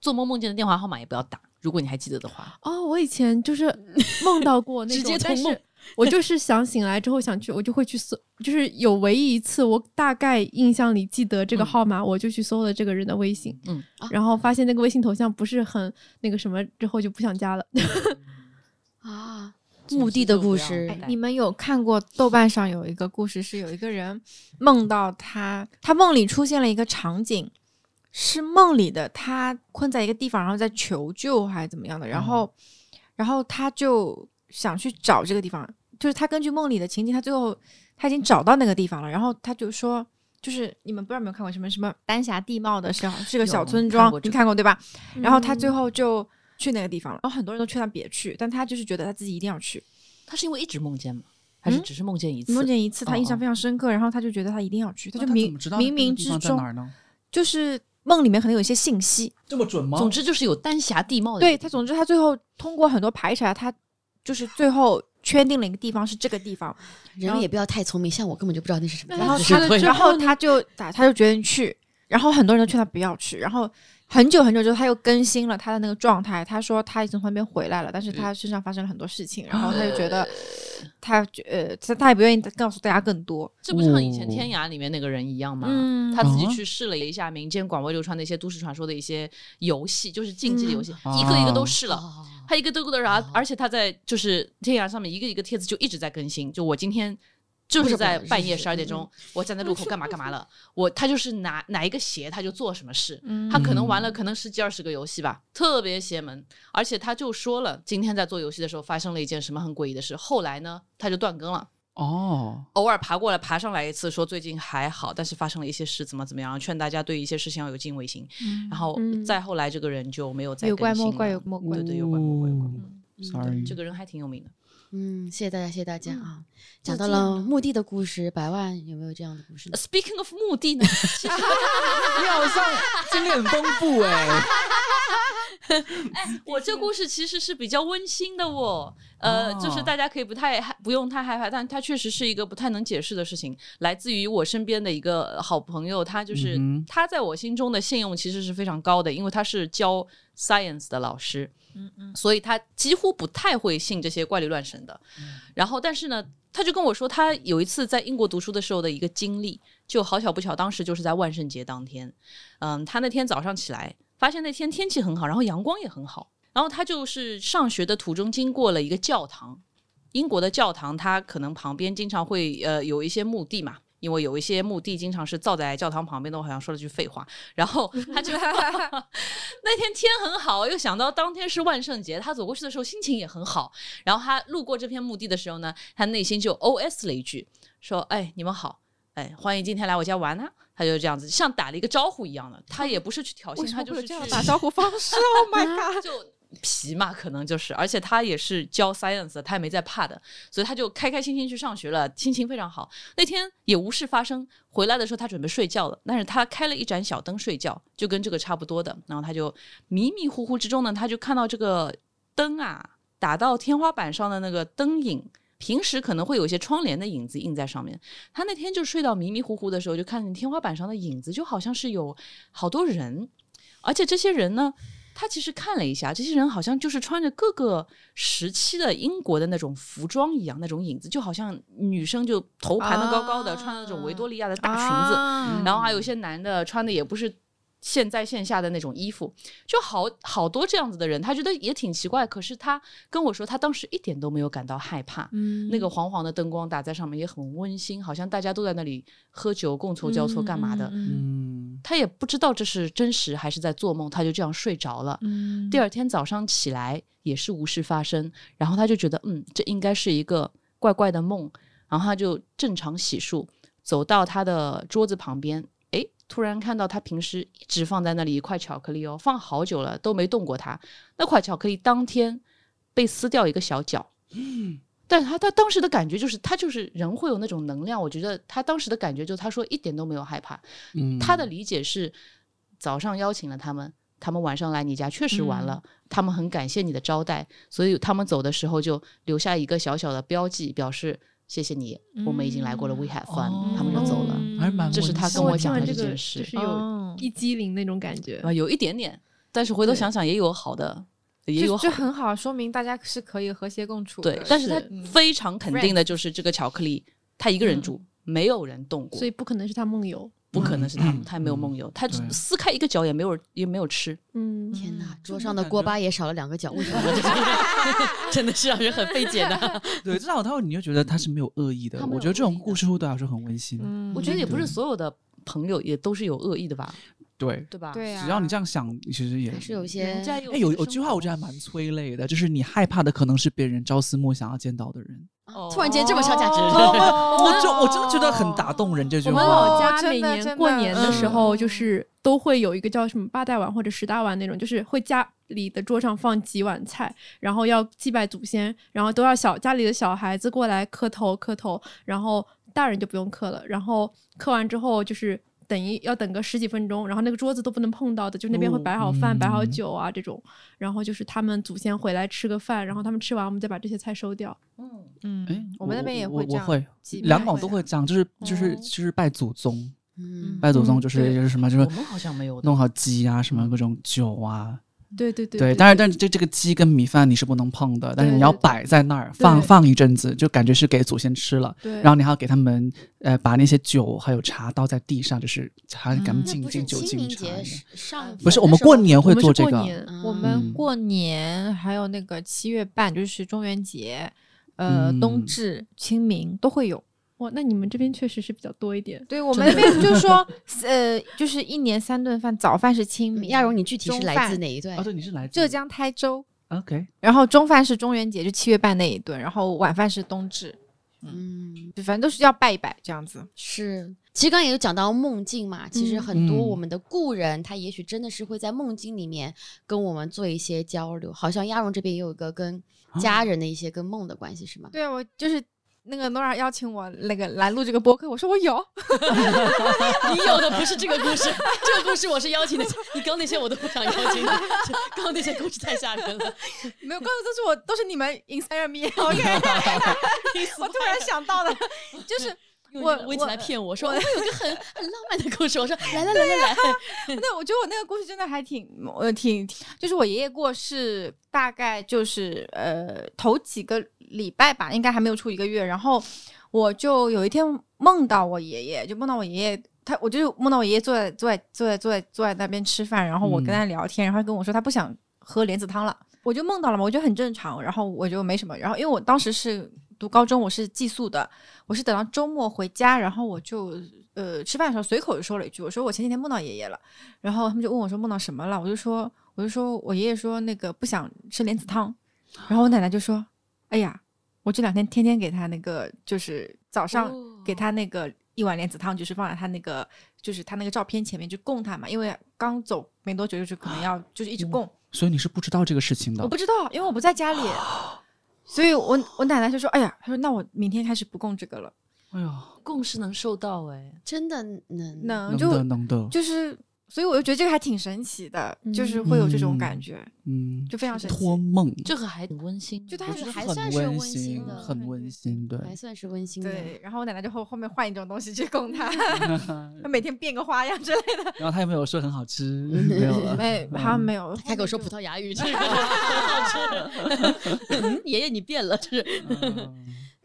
做梦梦见的电话号码也不要打，如果你还记得的话。哦，我以前就是梦到过那种，直接但同梦是我就是想醒来之后想去，我就会去搜，就是有唯一一次我大概印象里记得这个嗯。号码，我就去搜了这个人的微信，嗯。啊。然后发现那个微信头像不是很那个什么，之后就不想加了。啊，墓地的故事哎，你们有看过豆瓣上有一个故事，是有一个人梦到他，他梦里出现了一个场景，是梦里的他困在一个地方，然后在求救还是怎么样的，然后，然后他就想去找这个地方，就是他根据梦里的情景，他最后他已经找到那个地方了，然后他就说。就是你们不知道有没有看过什么什么丹霞地貌的小是个小村庄看，这个你看过对吧？然后他最嗯后就去那个地方了，然后很多人都劝他别去，但他就是觉得他自己一定要去。他是因为一直梦见吗？还是嗯只是梦见一次？梦见一次，他印象哦非常深刻，然后他就觉得他一定要去，他就明冥冥冥之中？就是梦里面可能有一些信息，这么准吗？总之就是有丹霞地貌的。对他，总之他最后通过很多排查，他就是最后圈定了一个地方是这个地方，人也不要太聪明，像我根本就不知道那是什么然后他然后他就打，他就决定去，然后很多人都劝他不要去，然后很久很久之后他又更新了他的那个状态，他说他已经从那边回来了，但是他身上发生了很多事情，然后他就觉得他觉呃他他也不愿意告诉大家更多，这不像以前哦天涯里面那个人一样吗？嗯他自己啊去试了一下民间广为流传的一些都市传说的一些游戏，就是竞技的游戏，嗯一个一个都哦试了。哦他一个都个的，然后而且他在就是天涯上面一个一个帖子就一直在更新。就我今天就是在半夜是十二点钟，我站在路口干嘛干嘛了。我他就是哪哪一个邪他就做什么事，嗯他可能玩了可能十几二十个游戏吧，特别邪门。而且他就说了，今天在做游戏的时候发生了一件什么很诡异的事，后来呢他就断更了。哦，偶尔爬过来，爬上来一次，说最近还好，但是发生了一些事，怎么怎么样，劝大家对一些事情要有敬畏心。然后嗯再后来，这个人就没有再有怪莫怪有莫怪对对，有怪莫怪。哦嗯 Sorry，这个人还挺有名的。嗯，谢谢大家，谢谢大家啊！讲到了墓地的故事，百万有没有这样的故事呢？Speaking of 墓地呢，你好像经历很丰富 哎。我这故事其实是比较温馨的哦，呃，哦就是大家可以不太害不用太害怕，但它确实是一个不太能解释的事情，来自于我身边的一个好朋友，他就是、嗯哼他在我心中的信用其实是非常高的，因为他是教 science 的老师，嗯嗯所以他几乎不太会信这些怪力乱神的。然后，但是呢，他就跟我说，他有一次在英国读书的时候的一个经历，就好巧不巧，当时就是在万圣节当天。嗯，他那天早上起来，发现那天天气很好，然后阳光也很好。然后他就是上学的途中经过了一个教堂，英国的教堂，它可能旁边经常会呃有一些墓地嘛。因为有一些墓地经常是造在教堂旁边的，我好像说了句废话。然后 他就 那天天很好，又想到当天是万圣节，他走过去的时候心情也很好。然后他路过这片墓地的时候呢，他内心就 O S 了一句，说：“哎，你们好，哎，欢迎今天来我家玩呢。”他就这样子，像打了一个招呼一样的。他也不是去挑衅，他就是这样去打招呼方式。Oh my god！就皮嘛，可能就是，而且他也是教 science，他也没在怕的，所以他就开开心心去上学了，心情非常好。那天也无事发生，回来的时候他准备睡觉了，但是他开了一盏小灯睡觉，就跟这个差不多的。然后他就迷迷糊糊之中呢，他就看到这个灯啊打到天花板上的那个灯影。平时可能会有一些窗帘的影子印在上面，他那天就睡到迷迷糊糊的时候，就看见天花板上的影子，就好像是有好多人，而且这些人呢，他其实看了一下，这些人好像就是穿着各个时期的英国的那种服装一样，那种影子，就好像女生就头盘的高高的，穿那种维多利亚的大裙子，啊然后还有一些男的穿的也不是。现在线下的那种衣服，就好好多这样子的人，他觉得也挺奇怪。可是他跟我说，他当时一点都没有感到害怕。嗯那个黄黄的灯光打在上面也很温馨，好像大家都在那里喝酒、觥筹交错干嘛的。嗯，他也不知道这是真实还是在做梦，他就这样睡着了。嗯第二天早上起来也是无事发生，然后他就觉得，嗯，这应该是一个怪怪的梦，然后他就正常洗漱，走到他的桌子旁边，诶，突然看到他平时一直放在那里一块巧克力哦，放好久了都没动过它，那块巧克力当天被撕掉一个小角。但是他他当时的感觉就是，他就是人会有那种能量。我觉得他当时的感觉就是，他说一点都没有害怕，嗯他的理解是，早上邀请了他们，他们晚上来你家确实玩了，他们很感谢你的招待，所以他们走的时候就留下一个小小的标记，表示谢谢你，我们已经来过了，we had fun，、哦他们就走了。嗯还蛮这是他跟我讲的完这件事就是有哦一激灵那种感觉。啊，有一点点，但是回头想想也有好的，也有就好很好，说明大家是可以和谐共处的。对，但是他嗯非常肯定的就是这个巧克力，他一个人住，没有人动过所，以不可能是他梦游。不可能是他，嗯他没有梦游，他对撕开一个角也没有也没有吃，嗯，天哪，桌上的锅巴也少了两个角，为什么？真的是让人很费解的。对，至少他会，你就觉得他是没有恶意的。我觉得这种故事会对我来说很温馨。嗯我觉得也不是所有的朋友也都是有恶意的吧，对，对吧？对啊，只要你这样想，其实也还是有一些有有句话我觉得还蛮催泪的，就是你害怕的可能是别人朝思暮想要见到的人。哦。突然间这么上价值，哦。我就我真的觉得很打动人这句话。我们。老家每年过年的时候，嗯就是都会有一个叫什么八大碗或者十大碗那种，就是会家里的桌上放几碗菜，然后要祭拜祖先，然后都要小家里的小孩子过来磕头磕头，然后大人就不用磕了，然后磕完之后就是。等一要等个十几分钟，然后那个桌子都不能碰到的，就那边会哦摆好饭、摆好嗯。酒啊这种，然后就是他们祖先回来吃个饭，然后他们吃完，我们再把这些菜收掉。嗯，嗯哎，我们那边也会这样我我会，两广都会这样，就是就是哦。就是拜祖宗，嗯，拜祖宗嗯就是对就是什么，就是我们好像没有弄好鸡啊，什么各种酒啊，对对对对，当然，但是这这个鸡跟米饭你是不能碰的，但是你要摆在那儿放放一阵子，就感觉是给祖先吃了。对，然后你还要给他们呃把那些酒还有茶倒在地上，就是还给他们嗯敬敬酒敬茶。上不是，我们过年会做这个。过年我嗯们过年还有那个七月半，就是中元节，呃，嗯冬至、清明都会有。哇，那你们这边确实是比较多一点。对我们那边就是 说，呃，就是一年三顿饭，早饭是清明，亚荣，你具体是来自哪一顿哦，？对，你是来自浙江台州，？OK，然后中饭是中元节，就七月半那一顿，然后晚饭是冬至，嗯，就反正都是要拜一拜这样子。是。其实刚刚也有讲到梦境嘛，其实嗯很多嗯我们的故人，他也许真的是会在梦境里面跟我们做一些交流。好像亚荣这边也有一个跟家人的一些跟梦的关系，是吗？对，我就是那个 Nora 邀请我那个来录这个播客，我说我有，你有的不是这个故事，这个故事我是邀请的。你刚那些我都不想邀请你，刚 刚那些故事太吓人了。没有，刚才都是我都是你们 inspire me，OK，、我突然想到了，就是我我来骗我说我会有个很很浪漫的故事。我说来来来来来，那我觉得我那个故事真的还挺，呃，挺，就是我爷爷过世，大概就是呃头几个礼拜吧，应该还没有出一个月，然后我就有一天梦到我爷爷，就梦到我爷爷。他，我就梦到我爷爷坐在坐在坐在坐在坐在那边吃饭，然后我跟他聊天，然后他跟我说他不想喝莲子汤了。我就梦到了嘛，我觉得很正常，然后我就没什么。然后因为我当时是读高中，我是寄宿的，我是等到周末回家，然后我就呃吃饭的时候随口就说了一句，我说我前几天梦到爷爷了，然后他们就问我说梦到什么了，我就说我就说我爷爷说那个不想吃莲子汤，然后我奶奶就说，哎呀，我这两天天天给他那个就是早上给他那个一碗莲子汤，就是放在他那个就是他那个照片前面就供他嘛，因为刚走没多久，就是可能要就是一直供。所以你是不知道这个事情的我。不知道，因为我不在家里，所以我我奶奶就说：“哎呀，她说那我明天开始不供这个了。哎呀，供是能受到哎，真的能能能的就能的，就是，所以我就觉得这个还挺神奇的，就是会有这种感觉，嗯，就非常神奇。托梦，这个还挺温馨的，就他是我觉得还算是温馨馨，的很温馨，对。还算是温馨的。对，然后我奶奶就后后面换一种东西去供他，她每天变个花样之类的。然后他有没有说很好吃？没有了。没，好像没有。开口说葡萄牙语，这个好吃。嗯爷爷你变了，这是。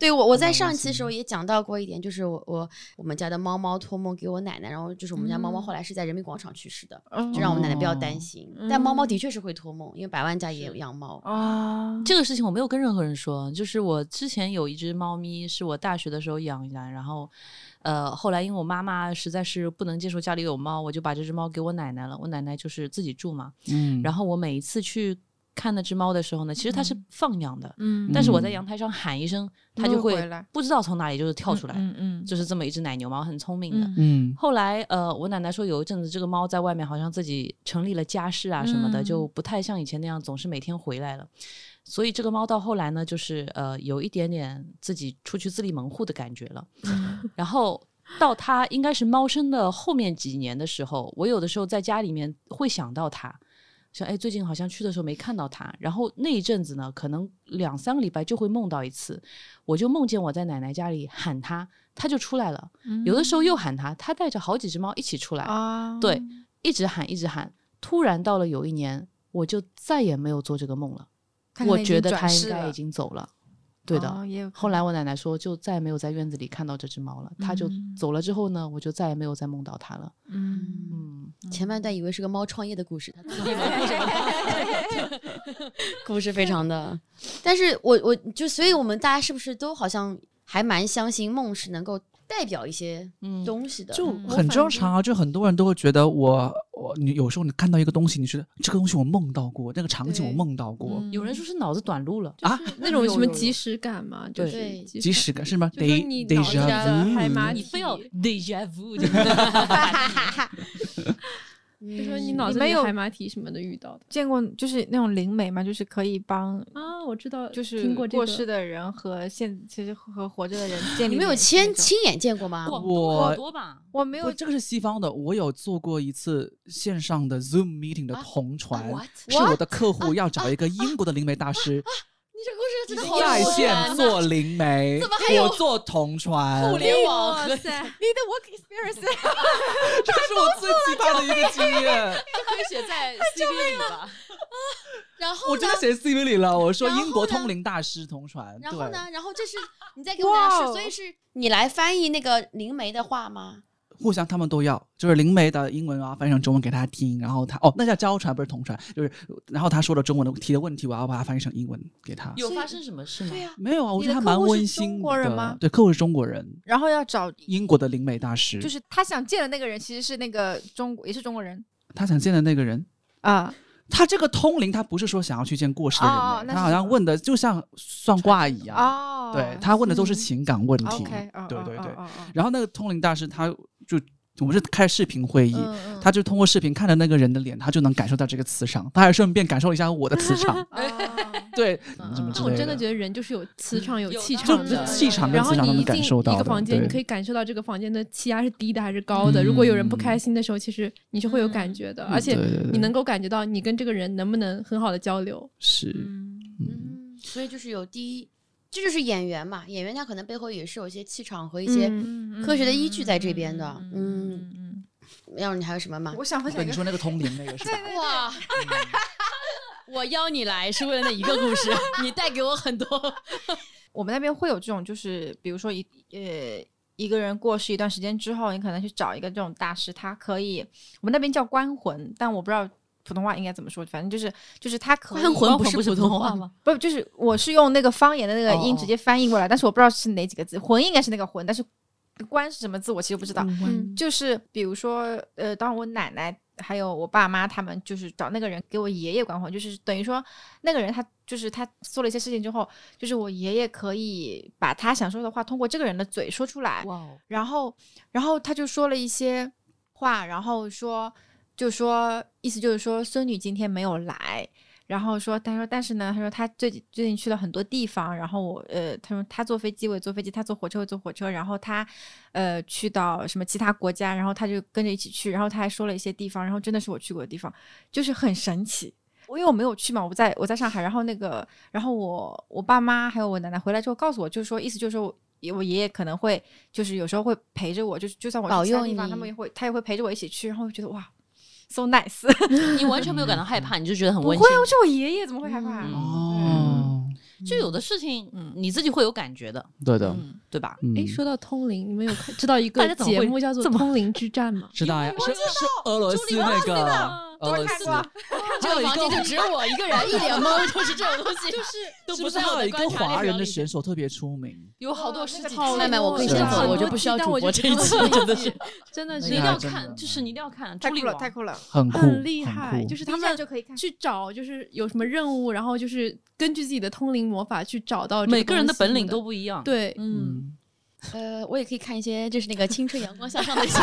嗯对我，我在上一期的时候也讲到过一点，就是我我我们家的猫猫托梦给我奶奶，然后就是我们家猫猫后来是在人民广场去世的，就让我们奶奶不要担心。但猫猫的确是会托梦，因为百万家也有养猫。啊，这个事情我没有跟任何人说，就是我之前有一只猫咪，是我大学的时候养的，然后，呃，后来因为我妈妈实在是不能接受家里有猫，我就把这只猫给我奶奶了。我奶奶就是自己住嘛，嗯，然后我每一次去看那只猫的时候呢，其实它是放养的，嗯但是我在嗯阳台上喊一声，它它就会不知道从哪里就是跳出来，嗯嗯，就是这么一只奶牛猫，很聪明的。嗯嗯后来，呃，我奶奶说有一阵子这个猫在外面好像自己成立了家室啊什么的，嗯就不太像以前那样总是每天回来了。所以这个猫到后来呢，就是呃有一点点自己出去自立门户的感觉了。然后到它应该是猫生的后面几年的时候，我有的时候在家里面会想到它。说哎，最近好像去的时候没看到他，然后那一阵子呢，可能两三个礼拜就会梦到一次，我就梦见我在奶奶家里喊他，他就出来了。有的时候又喊他，他带着好几只猫一起出来，啊，对，一直喊一直喊。突然到了有一年，我就再也没有做这个梦了。我觉得他应该已经走了。对的。后来我奶奶说，就再也没有在院子里看到这只猫了。它就嗯走了之后呢，我就再也没有再梦到它了。嗯，嗯，前半段以为是个猫创业的故事，故事非常的。但是我我就所以我们大家是不是都好像还蛮相信梦是能够代表一些嗯东西的？就嗯很正常啊，就很多人都会觉得我我你有时候你看到一个东西，你觉得这个东西我梦到过，那个场景我梦到过嗯有人说是脑子短路了。啊，那种什么即时感嘛，就对是即即时感是吗？就说 Day- 你脑子 déjà 的海 vu 马你非要体 déjà 就说你嗯脑子里海马体什么的遇到的见过就是那种灵媒嘛，就是可以帮啊，我知道，就是听过过世的人和现其实和活着的人建立你们有亲亲眼见过吗？我好多吧？我没有，这个是西方的。我有做过一次线上的 Zoom meeting 的啊同传？是我的客户要找一个英国的灵媒大师你这故事真的好在有线做灵媒，怎么还有我做同传，互联网和哇塞，你的 work experience 这是我最奇葩的一个经验。可以写在 CV 里吧？然后我真的？写 CV 里了，我说英国通灵大师同传，然后呢？然后这是你再给我大家哇哦说，所以是你来翻译那个灵媒的话吗？互相他们都要，就是灵媒的英文啊翻译成中文给他听，然后他哦那叫交传不是同传，就是然后他说的中文的提的问题，我要把它翻译成英文给他。有发生什么事吗？对呀，没有啊，我觉得他蛮温馨的。中国人吗对，客户是中国人，然后要找英国的灵媒大师，就是他想见的那个人其实是那个中国也是中国人他想见的那个人。啊，他这个通灵，他不是说想要去见过世的人他好像问的就像算卦一样，哦，对他问的都是嗯情感问题。对对对。然后那个通灵大师，他就我们是开视频会议，他就通过视频看着那个人的脸，他就能感受到这个磁场，他还顺便感受了一下我的磁场，哦 对，嗯什么之类但我真的的觉得人就是有磁场、有有气的就场的。气场跟然后磁场都能你一进感受到。一个房间，你可以以感受到这个房间的气压是低的还是高的。如果有人不开心的时候，其实你是会有感觉的，而且你能够感觉到你跟这个人能不能很好的交流。是嗯嗯，所以就是有第一，这就是演员嘛，演员他可能背后也是有一些气场和一些。嗯科学的依据在这边的嗯嗯嗯，要是你还有什么吗？我想分享你说那个通灵那个是吧？哇！我邀你来是为了那一个故事，你带给我很多。我们那边会有这种，就是比如说一呃一个人过世一段时间之后，你可能去找一个这种大师，他可以我们那边叫关魂，但我不知道普通话应该怎么说，反正就是就是他可以还魂不是普通话吗？不就是我是用那个方言的那个音哦。直接翻译过来，但是我不知道是哪几个字，魂应该是那个魂，但是关是什么字我其实不知道。嗯就是比如说，呃，当我奶奶还有我爸妈他们就是找那个人给我爷爷管魂，就是等于说那个人他就是他做了一些事情之后，就是我爷爷可以把他想说的话通过这个人的嘴说出来，哇哦，然后然后他就说了一些话，然后说就说意思就是说孙女今天没有来。然后说，他说，但是呢，他说他最近最近去了很多地方，然后我呃，他说他坐飞机我也坐飞机，他坐火车我坐火车，然后他呃去到什么其他国家，然后他就跟着一起去，然后他还说了一些地方，然后真的是我去过的地方，就是很神奇。我因为我没有去嘛，我在我在上海，然后那个，然后我我爸妈还有我奶奶回来之后告诉我，就是说意思就是说我我爷爷可能会就是有时候会陪着我，就是就算我保佑去其他地方，他们也会他也会陪着我一起去，然后我觉得哇，so nice。你完全没有感到害怕，你就觉得很温馨不会啊，。是我爷爷，怎么会害怕？嗯哦，就有的事情，嗯，你自己会有感觉的，对的，嗯，对吧？嗯哎，说到通灵，你们有看知道一个 节目叫做《通灵之战》吗？知道呀，是是俄罗斯那个俄罗斯，这个房间就只有我一个人，一脸懵，就是这种东西，就是都是不是在我的还有一个华人的选手特别出名？有好多十几期，那个妹妹我可以先走很我就不需要主我这一期很真的气是真的是你 一定要看，就是你一定要看，太酷了，太酷了！很酷，很厉很害，酷就是他们就可以看。去找，就是有什么任务，然后就是根据自己的通灵魔法去找到这每个人的本领的都不一样。，对。嗯，嗯，呃，我也可以看一些，就是那个青春阳光向上的小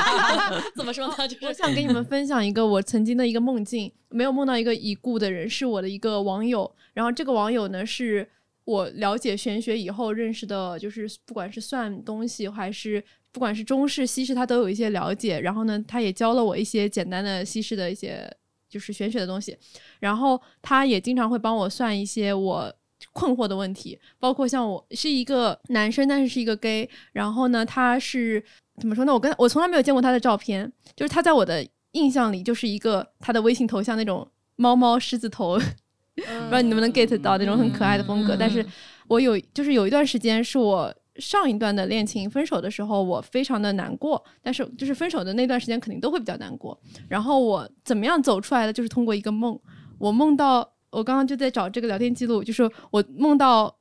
怎么说呢？就是我想给你们分享一个我曾经的一个梦境，没有梦到一个已故的人，是我的一个网友。然后这个网友呢，是我了解玄学以后认识的，就是不管是算东西还是不管是中式西式，他都有一些了解。然后呢，他也教了我一些简单的西式的一些就是玄学的东西。然后他也经常会帮我算一些我困惑的问题，包括像我是一个男生，但是是一个 gay，然后呢，他是怎么说呢？我跟我从来没有见过他的照片，就是他在我的印象里就是一个他的微信头像那种猫猫狮子头，不知道你能不能 get 到那种很可爱的风格。嗯但是我有就是有一段时间是我。上一段的恋情分手的时候，我非常的难过，但是就是分手的那段时间肯定都会比较难过。然后我怎么样走出来的，就是通过一个梦，我梦到我刚刚就在找这个聊天记录，就是我梦到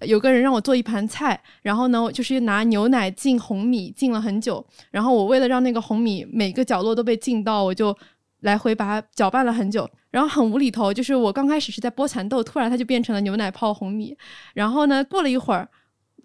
有个人让我做一盘菜，然后呢，就是拿牛奶浸红米，浸了很久，然后我为了让那个红米每个角落都被浸到，我就来回把它搅拌了很久，然后很无厘头，就是我刚开始是在剥蚕豆，突然它就变成了牛奶泡红米，然后呢，过了一会儿，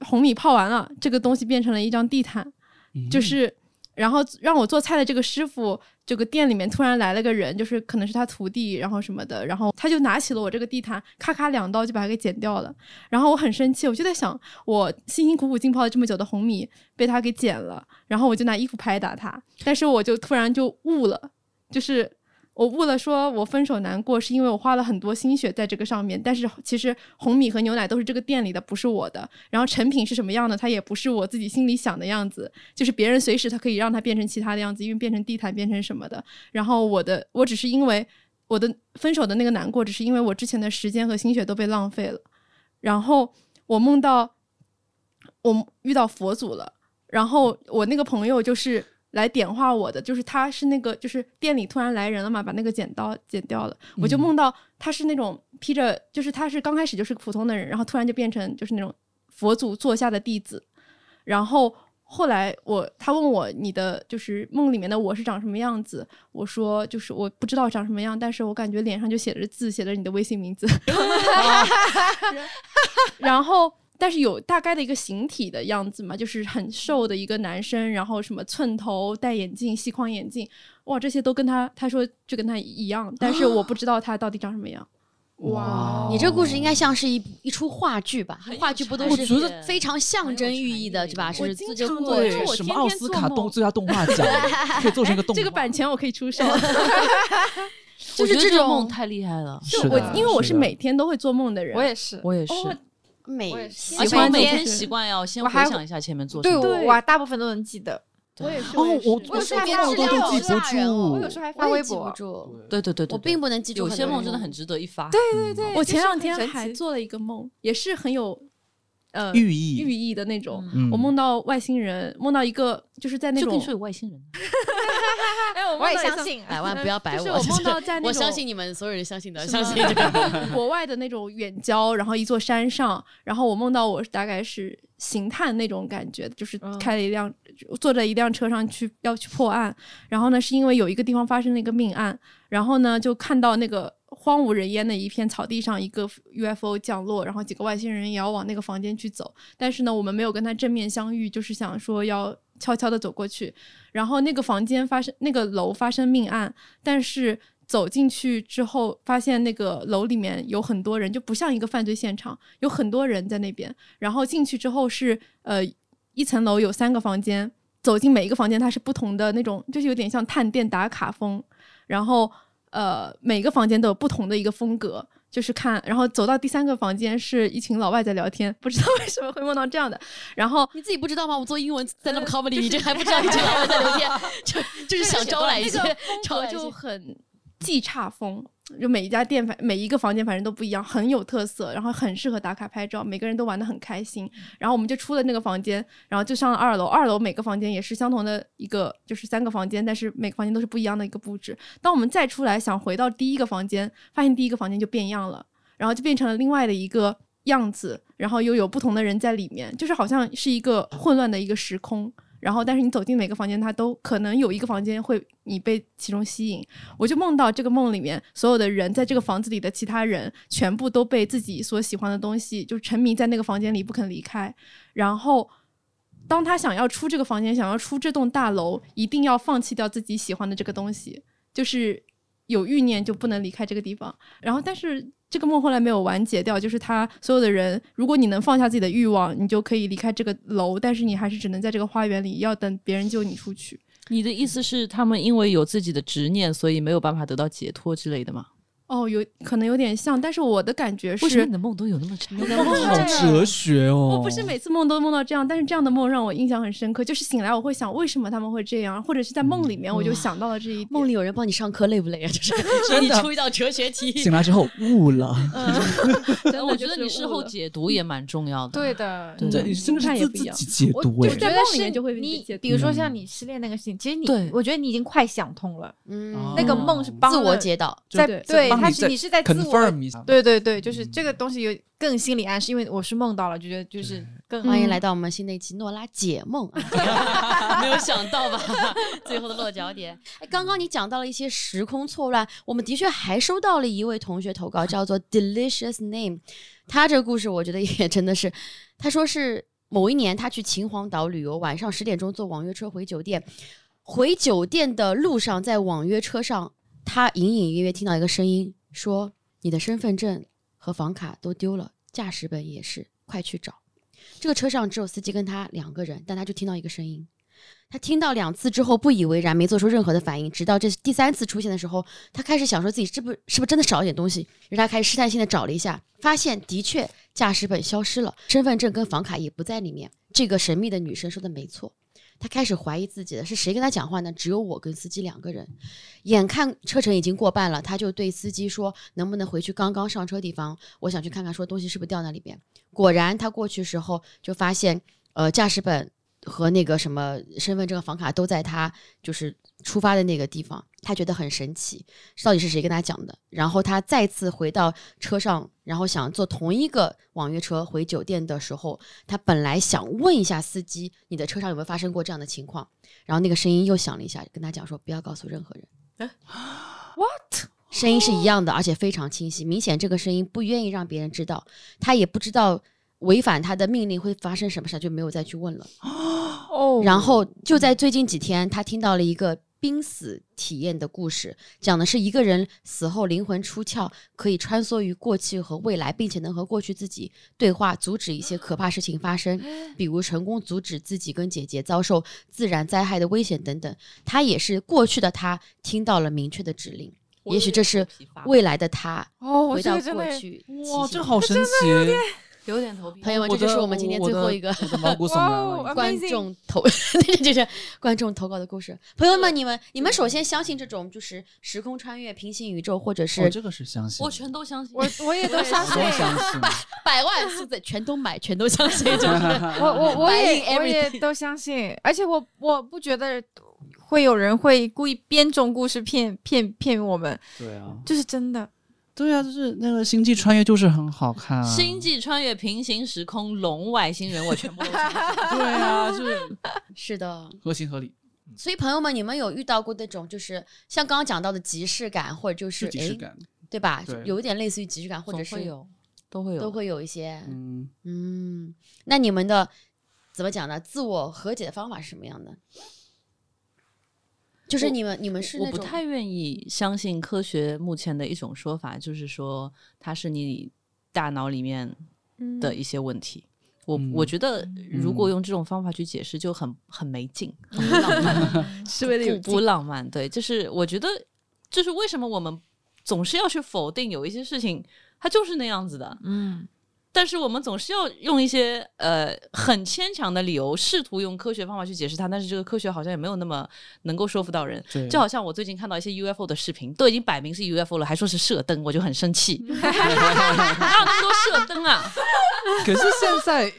红米泡完了，这个东西变成了一张地毯，嗯就是。然后让我做菜的这个师傅，这个店里面突然来了个人，就是可能是他徒弟，然后什么的，然后他就拿起了我这个地毯，咔咔两刀就把它给剪掉了。然后我很生气，我就在想，我辛辛苦苦浸泡了这么久的红米被他给剪了，然后我就拿衣服拍打他，但是我就突然就悟了，就是我悟了，说我分手难过是因为我花了很多心血在这个上面，但是其实红米和牛奶都是这个店里的，不是我的。然后成品是什么样的，它也不是我自己心里想的样子，就是别人随时他可以让它变成其他的样子，因为变成地毯，变成什么的。然后我的，我只是因为我的分手的那个难过，只是因为我之前的时间和心血都被浪费了。然后我梦到我遇到佛祖了，然后我那个朋友就是来点化我的，就是他是那个就是店里突然来人了嘛，把那个剪刀剪掉了，我就梦到他是那种披着，就是他是刚开始就是普通的人，然后突然就变成就是那种佛祖座下的弟子，然后。后来我他问我你的就是梦里面的我是长什么样子，我说就是我不知道长什么样，但是我感觉脸上就写着字，写着你的微信名字，然后但是有大概的一个形体的样子嘛，就是很瘦的一个男生，然后什么寸头、戴眼镜、细框眼镜，哇，这些都跟他他说就跟他一样，但是我不知道他到底长什么样。哇你这故事应该像是一一出话剧吧？话剧不都是我觉得非常象征寓意的，是吧？是我经这个常过什么奥斯卡动最佳动画奖 可以做成一个动画，这个版权我可以出售。就是这种梦太厉害了，就我因为我是每天都会做梦的人，我也是，我也是，哦美我也是而且喜欢每天习惯要先回想一下前面做什对么。对我我大部分都能记得。我也是。哦我我有时候还睡眠发微博质量好记不吓人哦住我有时候还发微博，对对对对，我并不能记住有些梦真的很值得一发。对对对，我前两天还做了一个梦，也是很有呃寓意寓意的那种。嗯我梦到外星人，梦到一个就是在那种就跟你说有外星人，哎，我我也相信。百万不要白我，就是我梦到在那种我相信你们所有人相信的，相信这个。国外的那种远郊，然后一座山上，然后我梦到我大概是刑探那种感觉，就是嗯开了一辆、坐在一辆车上去要去破案，然后呢是因为有一个地方发生了一个命案，然后呢就看到那个荒无人烟的一片草地上一个 UFO 降落，然后几个外星人也要往那个房间去走，但是呢我们没有跟他正面相遇，就是想说要悄悄的走过去，然后那个房间发生那个楼发生命案，但是走进去之后，发现那个楼里面有很多人，就不像一个犯罪现场，有很多人在那边。然后进去之后是呃一层楼有三个房间，走进每一个房间它是不同的那种，就是有点像探店打卡风。然后呃每个房间都有不同的一个风格。就是看，然后走到第三个房间是一群老外在聊天，不知道为什么会梦到这样的。然后你自己不知道吗？我做英文 stand up comedy，你这还不知道一群老外在聊天，就就是想招来一些那个风格招来一些就很既差风，就每一家店反每一个房间反正都不一样，很有特色，然后很适合打卡拍照，每个人都玩的很开心。然后我们就出了那个房间，然后就上了二楼，二楼每个房间也是相同的一个，就是三个房间，但是每个房间都是不一样的一个布置。当我们再出来想回到第一个房间，发现第一个房间就变样了，然后就变成了另外的一个样子，然后又有不同的人在里面，就是好像是一个混乱的一个时空。然后，但是你走进每个房间，它都可能有一个房间会你被其中吸引。我就梦到这个梦里面所有的人，在这个房子里的其他人，全部都被自己所喜欢的东西就沉迷在那个房间里不肯离开。然后，当他想要出这个房间，想要出这栋大楼，一定要放弃掉自己喜欢的这个东西，就是有欲念就不能离开这个地方。然后，但是这个梦后来没有完结掉，就是他所有的人，如果你能放下自己的欲望，你就可以离开这个楼，但是你还是只能在这个花园里，要等别人救你出去。你的意思是他们因为有自己的执念，所以没有办法得到解脱之类的吗？哦，有可能有点像，但是我的感觉是为什么你，的梦都有那么长？梦好哲学哦！我不是每次梦都梦到这样，但是这样的梦让我印象很深刻。就是醒来我会想，为什么他们会这样，或者是在梦里面我就想到了这一点。梦里有人帮你上课，累不累啊？就是 给你出一道哲学题。醒来之后 悟了，真的我觉得你事后解读也蛮重要的。对的，对这甚至是自看也不一样解读哎我觉。得在梦里是面就会你比如说嗯像你失恋那个事情，其实你对，我觉得你已经快想通了，嗯哦那个梦是帮自我解导。在对对，他帮你再是你是在自我 confirm 一下，对对对，就是这个东西有更心理暗示，因为我是梦到了，就觉得就是更欢迎来到我们新的一期诺拉解梦，啊 没有想到吧？最后的落脚点。哎，刚刚你讲到了一些时空错乱，我们的确还收到了一位同学投稿，叫做 Delicious Name。他这个故事我觉得也 真的是，他说是某一年他去秦皇岛旅游，晚上十点钟坐网约车回酒店，回酒店的路上在网约车上，他隐隐约约听到一个声音说：“你的身份证和房卡都丢了，驾驶本也是，快去找。”这个车上只有司机跟他两个人，但他就听到一个声音。他听到两次之后不以为然，没做出任何的反应，直到这第三次出现的时候，他开始想说自己是不是不是真的少了点东西，于是他开始试探性的找了一下，发现的确驾驶本消失了，身份证跟房卡也不在里面。这个神秘的女生说的没错，他开始怀疑自己了，是谁跟他讲话呢？只有我跟司机两个人。眼看车程已经过半了，他就对司机说：“能不能回去刚刚上车地方？我想去看看，说东西是不是掉那里边。”果然，他过去时候就发现，呃，驾驶本和那个什么身份证、房卡都在他就是出发的那个地方。他觉得很神奇，到底是谁跟他讲的？然后他再次回到车上，然后想坐同一个网约车回酒店的时候，他本来想问一下司机，你的车上有没有发生过这样的情况？然后那个声音又响了一下，跟他讲说不要告诉任何人。What？声音是一样的，而且非常清晰，明显这个声音不愿意让别人知道，他也不知道违反他的命令会发生什么事，就没有再去问了。哦然后就在最近几天，他听到了一个濒死体验的故事，讲的是一个人死后灵魂出窍，可以穿梭于过去和未来，并且能和过去自己对话，阻止一些可怕事情发生，比如成功阻止自己跟姐姐遭受自然灾害的危险等等。他也是过去的他听到了明确的指令，也许这是未来的他哦，回到过去。哇，这好神奇！有点头皮朋友们，这就是我们今天最后一个。观众投，这是观众投稿的故事。朋友们，你们你们首先相信这种就是时空穿越、平行宇宙，或者是哦，这个是相信，我全都相信。我我也都相信都，相信。百万数字全都买，全都相信，就是我我我也我也都相信，而且我我不觉得会有人会故意编种故事骗骗骗我们，对啊，这是真的。对啊，就是那个《星际穿越》就是很好看啊。星际穿越平行时空龙外星人，我全部都。对啊，就是 是的。合情合理，所以朋友们，你们有遇到过那种就是像刚刚讲到的即视感，或者就是诶是即视感。对吧？对有一点类似于即视感，或者是总会有，都会有，都会有一些。嗯，嗯，那你们的怎么讲呢？自我和解的方法是什么样的？就是你们你们是我不太愿意相信科学目前的一种说法，就是说它是你大脑里面嗯的一些问题。我嗯我觉得如果嗯用这种方法去解释，就很很没劲，很不浪漫，是为了不浪漫。对，就是我觉得，就是为什么我们总是要去否定有一些事情，它就是那样子的。嗯但是我们总是要用一些呃很牵强的理由，试图用科学方法去解释它，但是这个科学好像也没有那么能够说服到人。对，就好像我最近看到一些 UFO 的视频，都已经摆明是 UFO 了，还说是射灯，我就很生气。哪有那么多射灯啊？可是现在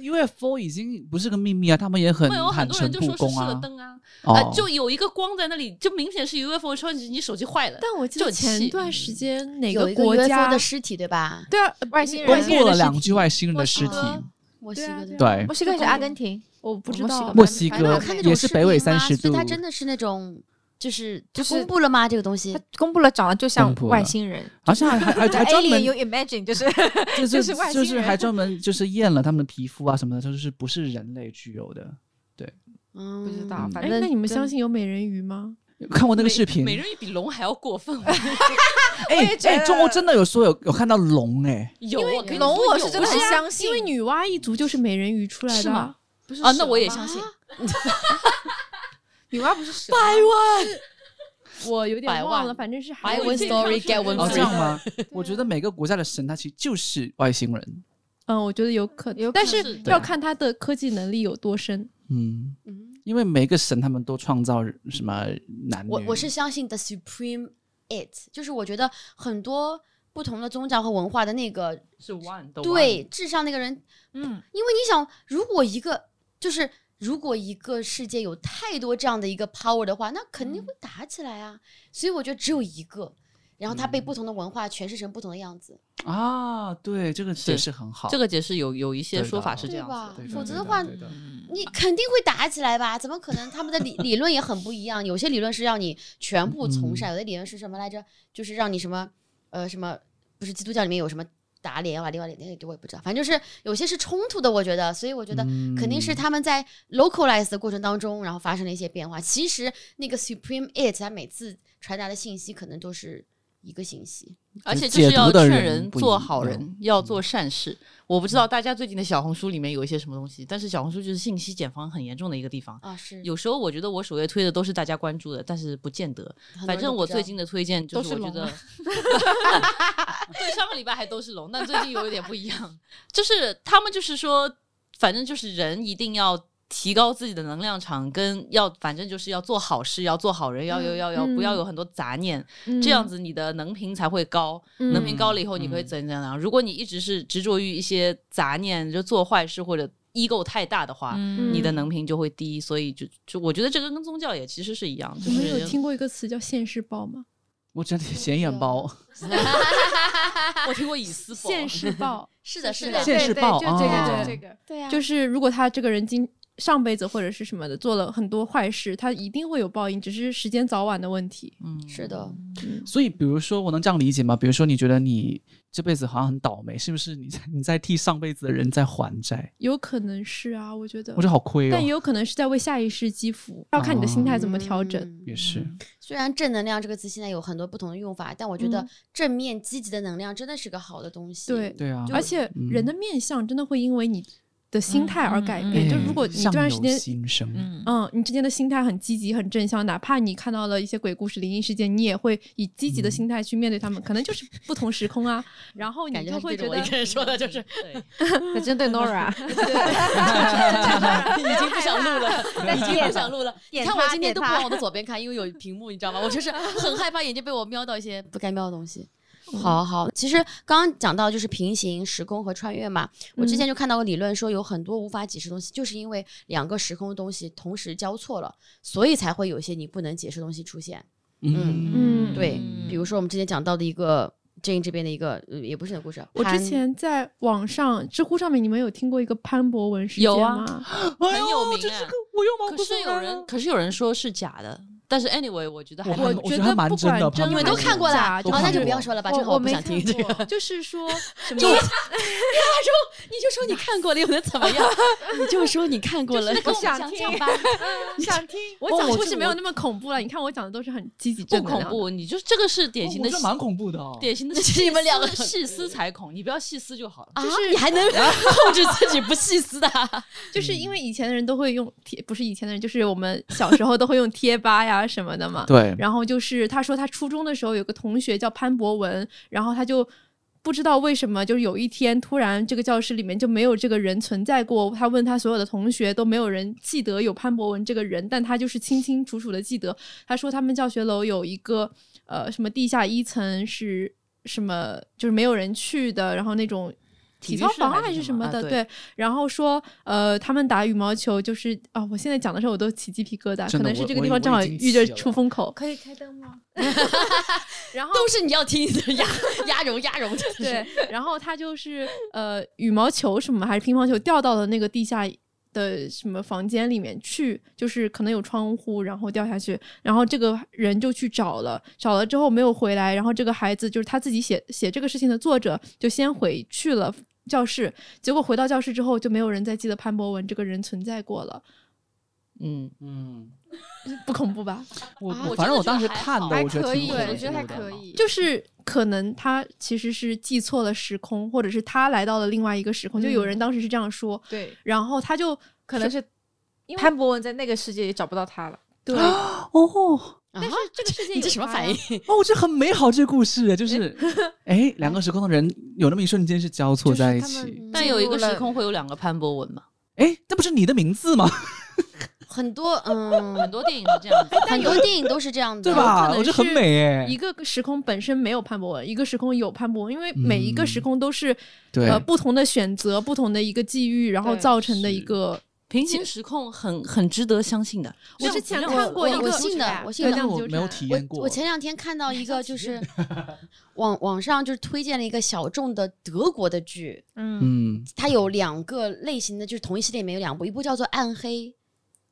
UFO 已经不是个秘密啊，他们也很很坦诚多人就说是。射灯啊，哦呃，就有一个光在那里，就明显是 UFO，说你你手机坏了。但我记得前段时间哪个国家的尸体，对吧？对啊，外星人公外星人布了两具外星人的尸体，墨西哥对墨，西哥还是阿根廷？我不知道墨西哥墨西哥反正看那种也是北纬频嘛30度所以它真的是那种，就是就是它公布了吗？这个东西他公布了，长得就像外星人。好像还还还还 专门有 imagine 就是 就就是外星人就是还专门就是验了他们的皮肤啊什么的，就是不是人类具有的。嗯不知道，反正那你们相信有美人鱼吗？看过那个视频？美人鱼比龙还要过分。哎哎，中国真的有说有有看到龙哎，有，龙我是真的相信，因为女娲一族就是美人鱼出来的吗，不是啊，那我也相信。女娲不是蛇吗，我有百万点忘了，反正是还有 story get one 哦 free 这样吗？我觉得每个国家的神他其实就是外星人。嗯，我觉得有可能，有但是是要看他的科技能力有多深。嗯，嗯，因为每个神他们都创造什么男女，我我是相信 the supreme it，就是我觉得很多不同的宗教和文化的那个是 one 的对至上那个人，嗯，因为你想，如果一个就是如果一个世界有太多这样的一个 power 的话，那肯定会打起来啊。所以我觉得只有一个，然后它被不同的文化诠释成不同的样子，啊，对，这个解释很好。这个解释有有一些说法是这对吧样的。否则的话你肯定会打起来吧？怎么可能？他们的理 理论也很不一样，有些理论是让你全部从善，有的理论是什么来着？就是让你什么呃什么，不是基督教里面有什么打脸啊、另外那个我也不知道，反正就是有些是冲突的，我觉得，所以我觉得肯定是他们在 localize 的过程当中，然后发生了一些变化。其实那个 supreme it，它每次传达的信息可能都是一个信息。而且就是要劝人做好样人，要做善事。我不知道大家最近的小红书里面有一些什么东西，但是小红书就是信息茧房很严重的一个地方。啊，是有时候我觉得我首页推的都是大家关注的，但是不见得。反正我最近的推荐就是我觉得，对上个礼拜还都是龙，但最近有一点不一样，就是他们就是说，反正就是人一定要。提高自己的能量场，跟要反正就是要做好事，要做好人，要要要要不要有很多杂念，这样子你的能频才会高。嗯。能频高了以后，你可以怎样？怎样。如果你一直是执着于一些杂念，就做坏事或者 ego 太大的话，嗯。你的能频就会低。所以就就我觉得这个跟宗教也其实是一样，就你们有听过一个词叫现世报吗？我真的显眼包，我听过以斯报，现世报。是的，是的，现世报对就这个这个，对啊，就是如果他这个人今上辈子或者是什么的做了很多坏事，他一定会有报应，只是时间早晚的问题。嗯，是的，所以比如说我能这样理解吗？比如说你觉得你这辈子好像很倒霉，是不是你在你在替上辈子的人在还债？有可能是啊，我觉得，我觉得好亏哦。但也有可能是在为下一世积福，要看你的心态怎么调整。嗯也是，虽然正能量这个词现在有很多不同的用法，但我觉得嗯正面积极的能量真的是个好的东西。对对啊，而且人的面相真的会因为你的心态而改变。嗯嗯嗯就如果你这段时间，嗯嗯，你之间的心态很积极、很正向，哪怕你看到了一些鬼故事、灵异事件，你也会以积极的心态去面对他们。可能就是不同时空啊，然后感觉他你就会觉得对着我一个人说的，就是针对 Nora，已经不想录了，已经不想录了。你看我今天都不往我的左边看，因为有屏幕，你知道吗？我就是很害怕眼睛被我瞄到一些不该瞄的东西。好好，其实刚刚讲到就是平行时空和穿越嘛，我之前就看到个理论说，有很多无法解释东西，就是因为两个时空的东西同时交错了，所以才会有一些你不能解释的东西出现。嗯嗯。对，比如说我们之前讲到的一个 Jane 这边的一个，呃也不是你的故事，我之前在网上知乎上面，你们有听过一个潘博文事件有啊吗？很有名哎这是个我又毛可是有人，可是有人说是假的，但是 anyway，我觉得还我我觉得蛮不真的管真潘博文你们都看过啦，假好，那就就是不要说了吧，我正好不想我没听这个。过 就是说什么就 你就说你看过了，又能怎么样？你就说你看过了，我想听讲吧，想听。我讲我这我故事没有那么恐怖了，你看我讲的都是很积极不正能量的。恐怖，你就这个是典型的我觉得蛮恐怖的哦。典型的这是你们两个细思才恐，你不要细思就好了。啊，你还能控制自己不细思的？就是因为以前的人都会用贴，不是以前的人，就是我们小时候都会用贴吧呀什么的嘛。对，然后就是他说他初中的时候有个同学叫潘博文，然后他就不知道为什么，就是有一天突然这个教室里面就没有这个人存在过。他问他所有的同学都没有人记得有潘博文这个人，但他就是清清楚楚的记得。他说他们教学楼有一个呃什么地下一层是什么，就是没有人去的，然后那种。体操房还是什么的，对对。然后说，呃，他们打羽毛球就是啊、我现在讲的时候我都起鸡皮疙瘩，可能是这个地方正好遇着出风口。可以开灯吗？然后都是你要听的鸭鸭绒鸭绒，对，然后他就是呃羽毛球什么还是乒乓球掉到了那个地下的什么房间里面去，就是可能有窗户，然后掉下去，然后这个人就去找了，找了之后没有回来，然后这个孩子就是他自己写写这个事情的作者就先回去了。教室，结果回到教室之后，就没有人再记得潘博文这个人存在过了，嗯，嗯，不恐怖吧？我啊我反正我当时看的，还我觉得可以，挺恐怖我觉得还可以。就是可能他其实是记错了时空，或者是他来到了另外一个时空，就有人当时是这样说，对，然后他就可能是因为潘博文在那个世界也找不到他了。对，哦但但是这个世界你这什么反应？哦，这很美好，这个故事就是，哎，两个时空的人有那么一瞬间是交错在一起，但有一个时空会有两个潘博文嘛？哎，那不是你的名字吗？很多嗯很，多电影是这样子。很多电影都是这样的，对吧？能我觉得很美哎一。个时空本身没有潘博文，一个时空有潘博文，因为每一个时嗯空都是、对呃不同的选择、不同的一个际遇，然后造成的一个。平行时空很很值得相信的。我之前看过一个我信的，我信的。我没有体验过。我我前两天看到 一个，就是网网上就是推荐了一个小众的德国的剧，嗯，嗯，它有两个类型的，就是同一系列里面有两部，一部叫做《暗黑》，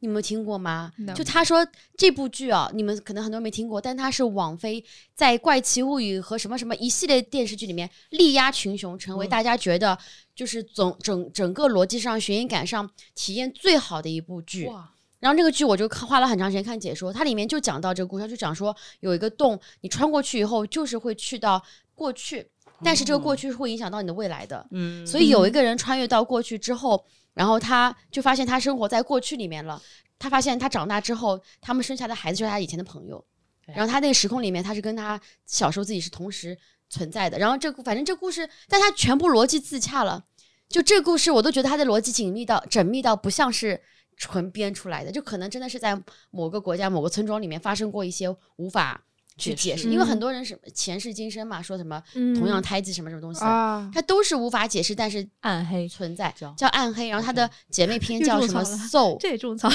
你们有听过吗？No 就他说这部剧啊，你们可能很多人没听过，但它是网飞在《怪奇物语》和什么什么一系列电视剧里面力压群雄，成为大家觉得就是总整整个逻辑上、悬疑感上体验最好的一部剧。哇，然后这个剧我就看花了很长时间看解说，它里面就讲到这个故事，它就讲说有一个洞，你穿过去以后就是会去到过去，但是这个过去是会影响到你的未来的。嗯，所以有一个人穿越到过去之后，然后他就发现他生活在过去里面了。他发现他长大之后，他们生下的孩子就是他以前的朋友。然后他那个时空里面，他是跟他小时候自己是同时存在的。然后这个反正这故事，但他全部逻辑自洽了。就这故事，我都觉得他的逻辑紧密到缜密到不像是纯编出来的，就可能真的是在某个国家某个村庄里面发生过一些无法去解释，因为很嗯多人什么前世今生嘛，说什么嗯同样胎记什么什么东西，啊，它都是无法解释，但是暗黑存在叫叫暗黑。然后它的姐妹篇叫什么 Soul，这也种草，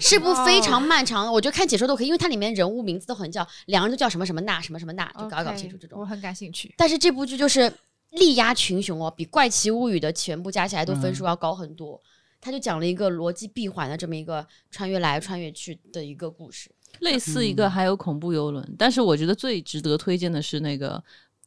是部非常漫长的，我觉得看解说都可以，因为它里面人物名字都很叫，两个人都叫什么什么娜什么什么娜，就搞搞清楚这种。我很感兴趣。但是这部剧就是力压群雄哦，比《怪奇物语》的全部加起来都分数要高很多。他就讲了一个逻辑闭环的这么一个穿越来穿越去的一个故事。类似一个还有恐怖游轮，但是我觉得最值得推荐的是那个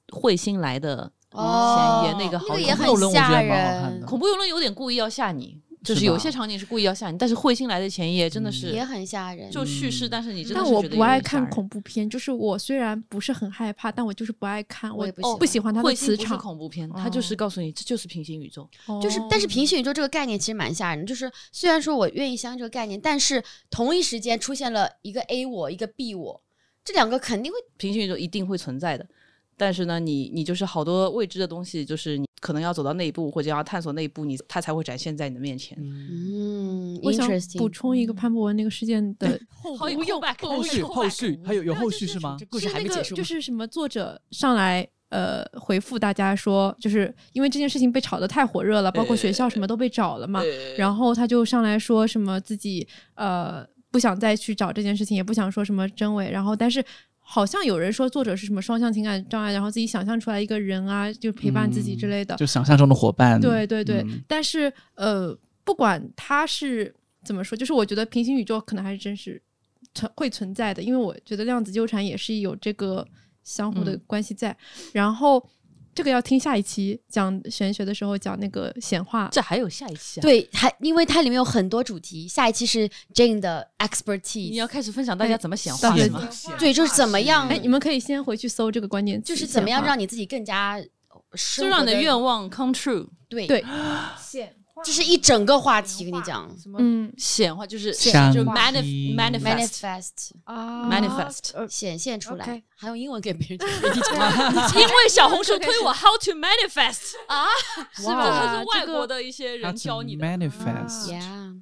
彗星来的哦前沿那个好那个也恐怖游轮我觉得吓还蛮好看恐怖游轮有点故意要吓你，就是有些场景是故意要吓你，但是彗星来的前夜真的是也很吓人。就叙事，嗯但是你真的但我不爱看恐怖片，就是我虽然不是很害怕，但我就是不爱看，我我也不喜欢不喜欢它的彗星不是磁场，恐怖片，它就是哦告诉你这就是平行宇宙。就是，但是哦平行宇宙这个概念其实蛮吓人。就是虽然说我愿意相信这个概念，但是同一时间出现了一个 A 我，一个 B 我，这两个肯定会平行宇宙一定会存在的。但是呢，你你就是好多未知的东西，就是你可能要走到那一步，或者要探索那一步，你它才会展现在你的面前。嗯我想。补充一个潘博文那个事件的 后续后续还有有后续是吗这？故事还没那个结束吗，就是什么作者上来呃回复大家说，就是因为这件事情被炒得太火热了，包括学校什么都被找了嘛，然后他就上来说什么自己呃不想再去找这件事情，也不想说什么真伪，然后但是。好像有人说作者是什么双向情感障碍，然后自己想象出来一个人啊，就陪伴自己之类的。就想象中的伙伴。对对对，嗯但是呃，不管他是怎么说，就是我觉得平行宇宙可能还是真实存会存在的，因为我觉得量子纠缠也是有这个相互的嗯关系在。然后这个要听下一期讲玄学的时候讲那个显化。这还有下一期啊？，对，还因为它里面有很多主题，下一期是 Jane 的 expertise，你要开始分享大家怎么显化是吗？对，就是怎么样，哎，你们可以先回去搜这个关键词，就是怎么样让你自己更加就让你的愿望 come true。对对 显化这是一整个话题，跟你讲什么嗯。显化就是上就帝 manif manifest manifest 啊。Manifest 呃显现出来。还用英文给别人 讲吗？因为小红书推我 how to manifest 啊？是吧？哇这是外国的一些人教你的。manifest，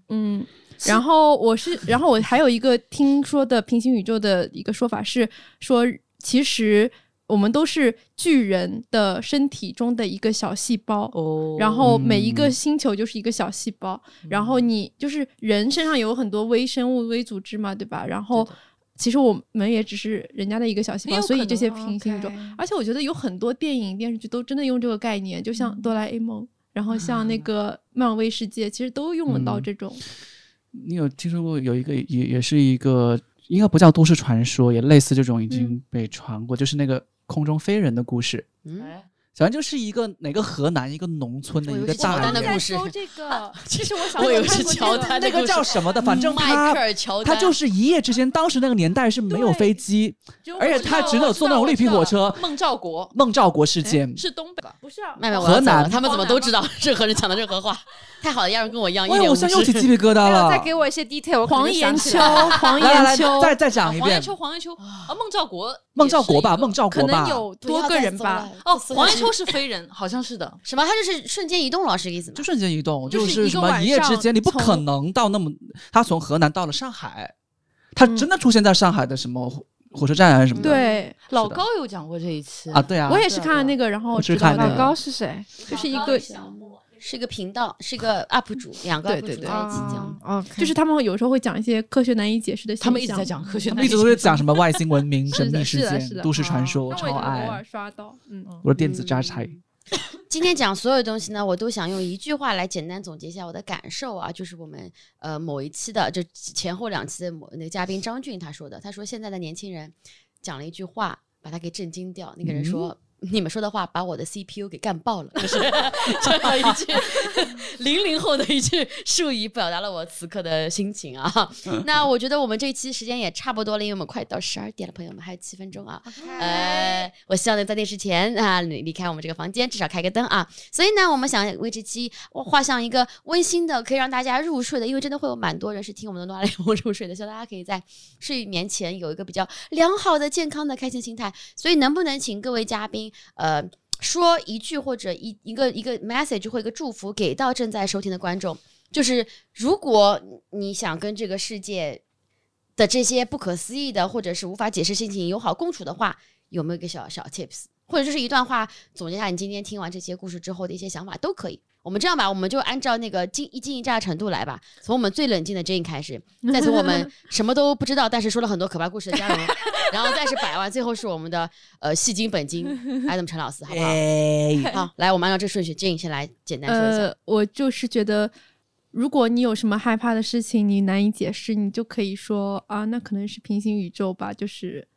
嗯，然后我是，然后我还有一个听说的平行宇宙的一个说法是说，其实我们都是巨人的身体中的一个小细胞。哦。然后每一个嗯星球就是一个小细胞，然后你就是人身上有很多微生物、微组织嘛，对吧？然后其实我们也只是人家的一个小细胞，所以这些平行宇宙而且我觉得有很多电影、电视剧都真的用这个概念，就像哆啦 A 梦，然后像那个漫威世界，其实都用得到嗯。这种。你有听说过有一个也也是一个应该不叫都市传说，也类似这种已经被传过，就是那个空中飞人的故事。嗯，哎。反正就是一个哪个河南一个农村的一个大人丹的故事。搜这个，其实我小我以为时候看过是乔丹那个叫什么的，反正迈他克尔乔丹，他就是一夜之间，当时那个年代是没有飞机，而且他只有坐那种绿皮火车。孟兆国。孟兆国事件，是东北。吧？不是河南。他们怎么都知道任何人讲的任何话？太好了，要人跟我一样一哎，脸无我现在又起。鸡皮疙瘩了。再给我一些 detail，黄延秋，黄延秋，再再讲一遍。黄延秋，黄延秋啊，孟兆国，孟兆国吧，孟兆国吧能。有多个人吧。哦，黄延秋是飞人，好像是的。什么？他就是瞬间移动了，是这个意思吗就？瞬间移动，就是一个是什么晚上一夜之间，你不可能到那么，他从河南到了上海，他嗯真的出现在上海的什么火火车站还是什么的。对，老高有讲过这一期啊，对啊，我也是看了那个，然后知道老高是谁？就是一个，是一个频道，是一个 UP 主，两个对 UP 对对主在一起讲。哦就是他们有时候会讲一些科学难以解释的现象，他们一直在讲科学他们一直都难以解释，是讲什么外星文明、神秘的，事件、都市传说，我超那我也就偶尔爱。刷到，嗯，我的电子榨菜，今天讲所有东西呢，我都想用一句话来简单总结一下我的感受啊，就是我们呃某一期的就前后两期的某那个嘉宾张俊他说的，他说现在的年轻人讲了一句话，把他给震惊掉。那个人说。你们说的话把我的 CPU 给干爆了，就是 这样一句 零零后的一句术语，表达了我此刻的心情啊。那我觉得我们这一期时间也差不多了，因为我们快到十二点了，朋友们还有七分钟啊。呃，我希望能在电视前啊离离开我们这个房间，至少开个灯啊。所以呢，我们想为这期画上一个温馨的，可以让大家入睡的，因为真的会有蛮多人是听我们的诺拉联盟入睡的，希望大家可以在睡眠前有一个比较良好的、健康的、开心心态。所以，能不能请各位嘉宾，呃，说一句或者一一个一个 message 或一个祝福给到正在收听的观众？就是如果你想跟这个世界的这些不可思议的或者是无法解释心情友好共处的话，有没有一个小小 tips，或者就是一段话总结一下你今天听完这些故事之后的一些想法都可以。我们这样吧，我们就按照那个惊一惊一乍的程度来吧，从我们最冷静的 Jane 开始，再从我们 什么都不知道但是说了很多可怕故事的嘉荣，然后再是百万，最后是我们的呃戏精本精 Adam 陈老师，好不好？哎，好，来，我们按照这顺序，Jane 先来简单说一下。呃，我就是觉得，如果你有什么害怕的事情，你难以解释，你就可以说啊，那可能是平行宇宙吧，就是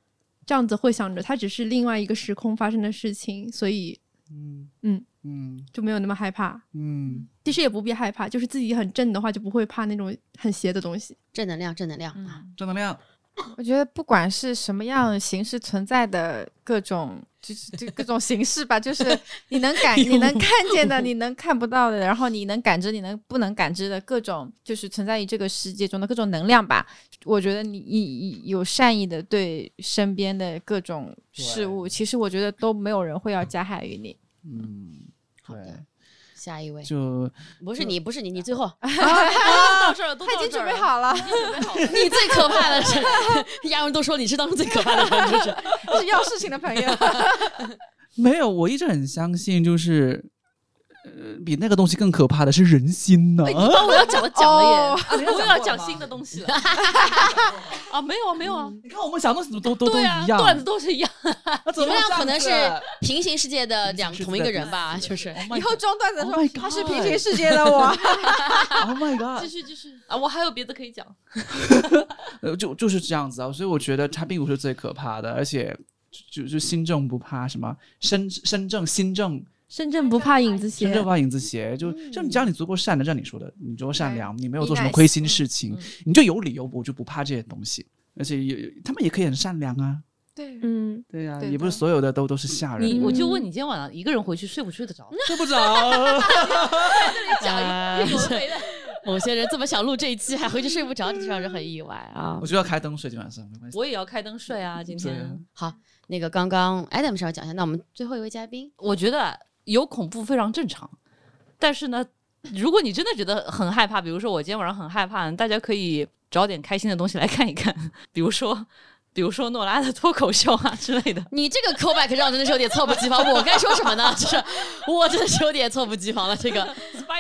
这样子会想着它只是另外一个时空发生的事情，所以嗯嗯嗯就没有那么害怕。嗯，其实也不必害怕，就是自己很正的话，就不会怕那种很邪的东西。正能量，正能量啊！正能量。我觉得不管是什么样形式存在的各种，就是就各种形式吧，就是你能感、你能看见的，你能看不到的，然后你能感知、你能不能感知的各种，就是存在于这个世界中的各种能量吧。我觉得你你有善意的对身边的各种事物，其实我觉得都没有人会要加害于你。嗯，对，下一位，就不是你，不是你，你最后，到这儿了，都他已经到这儿了。准备好了，已经准备好了。你最可怕的是，亚文都说你是当中最可怕的人，就是 是要事情的朋友。没有，我一直很相信，就是呃，比那个东西更可怕的是人心呢。哎，你把我要讲的讲了耶，哦啊我又要讲新的东西了。啊，没有啊，没有啊，你看我们想的东西都都都对啊一，样，段子都是一样。怎你们么样俩可能是平行世界的两同一个人吧？就是。Oh 以后装段子的时 Oh 候他是平行世界的我。God，Oh my 继 god，继续继续啊，我还有别的可以讲。呃，就就是这样子啊，所以我觉得它并不是最可怕的，而且就就心政不怕什么身身正心正，深圳不怕影子斜深圳不，怕影子斜，就就你只要你足够善良，像你说的，你足够善良，你没有做什么亏心事情嗯，你就有理由我就不怕这些东西，而且也他们也可以很善良啊，对，嗯，对呀、对也不是所有的都都是吓人，你我就问你今天晚上一个人回去睡不睡得着？睡不着。啊有的没的。某些人这么想录这一期，还回去睡不着，就让人很意外啊我。就要开灯睡，今晚上没关系。我也要开灯睡啊，今天。好，那个刚刚 Adam 稍微讲一下，那我们最后一位嘉宾，我觉得有恐怖非常正常，但是呢，如果你真的觉得很害怕，比如说我今天晚上很害怕，大家可以找点开心的东西来看一看，比如说。比如说诺拉的脱口秀啊之类的，你这个 callback 让我真的是有点猝不及防。我该说什么呢？就是我真的是有点猝不及防了。这个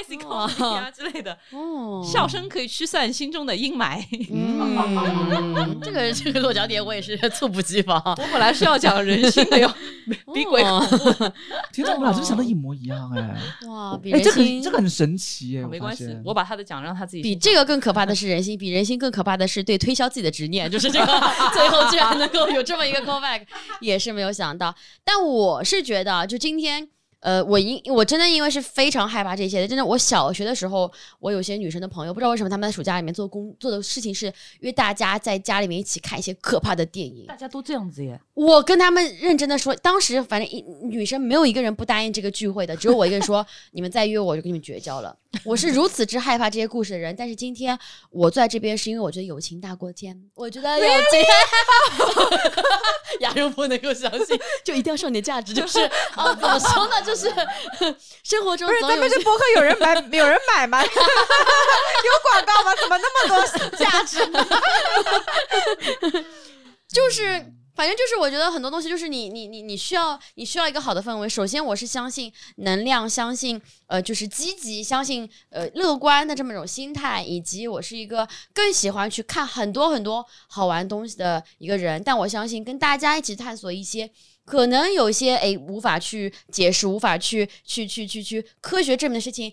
comedy 啊 之类的，哦，笑声可以驱散心中的阴霾。嗯，这个这个落脚点我也是猝不及防。我本来是要讲人心的哟，比鬼恐怖。天哪，我们俩真想的一模一样哎！哇，比哎，这人心个这个很神奇哎！没关系，我把他的讲让他自己比这个更可怕的是人心，比人心更可怕的是对推销自己的执念，就是这个最后居然能够有这么一个 callback，也是没有想到。但我是觉得啊，就今天。呃，我因我真的因为是非常害怕这些的，真的。我小学的时候，我有些女生的朋友，不知道为什么他们在暑假里面做工做的事情是约大家在家里面一起看一些可怕的电影。大家都这样子耶。我跟他们认真的说，当时反正一女生没有一个人不答应这个聚会的，只有我一个人说你们再约我，我就跟你们绝交了。我是如此之害怕这些故事的人，但是今天我坐在这边是因为我觉得友情大过天，我觉得友情，亚荣不能够相信，就一定要上点价值，就是 啊，怎么说呢，就是生活中不是，总有一些咱们这博客有人买，有人买吗？有广告吗？怎么那么多价值？就是。反正就是，我觉得很多东西就是你你你你需要你需要一个好的氛围。首先，我是相信能量，相信呃就是积极，相信呃乐观的这么一种心态，以及我是一个更喜欢去看很多很多好玩东西的一个人。但我相信跟大家一起探索一些可能有些诶无法去解释、无法去去去去去科学证明的事情。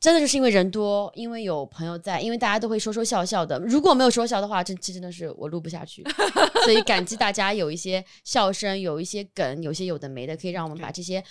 真的就是因为人多，因为有朋友在，因为大家都会说说笑笑的。如果没有说笑的话，这期真的是我录不下去。所以感激大家有一些笑声，有一些梗，有些有的没的，可以让我们把这些。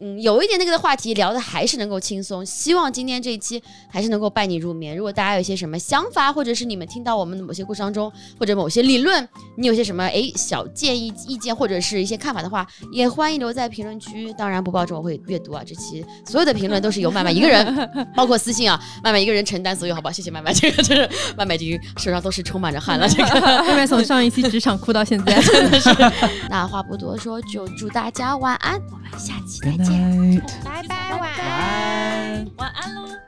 嗯，有一点那个的话题聊的还是能够轻松，希望今天这一期还是能够伴你入眠。如果大家有一些什么想法，或者是你们听到我们的某些故事当中，或者某些理论，你有些什么诶小建议、意见或者是一些看法的话，也欢迎留在评论区。当然不保证我会阅读啊，这期所有的评论都是由麦麦一个人，包括私信啊，麦麦一个人承担所有，好吧？谢谢麦麦，这个真是麦麦已经手上都是充满着汗了，这个。麦麦从上一期职场哭到现在，真的是。那话不多说，就祝大家晚安，我们下期再 Good 见。night，拜拜，晚晚安。晚安。喽。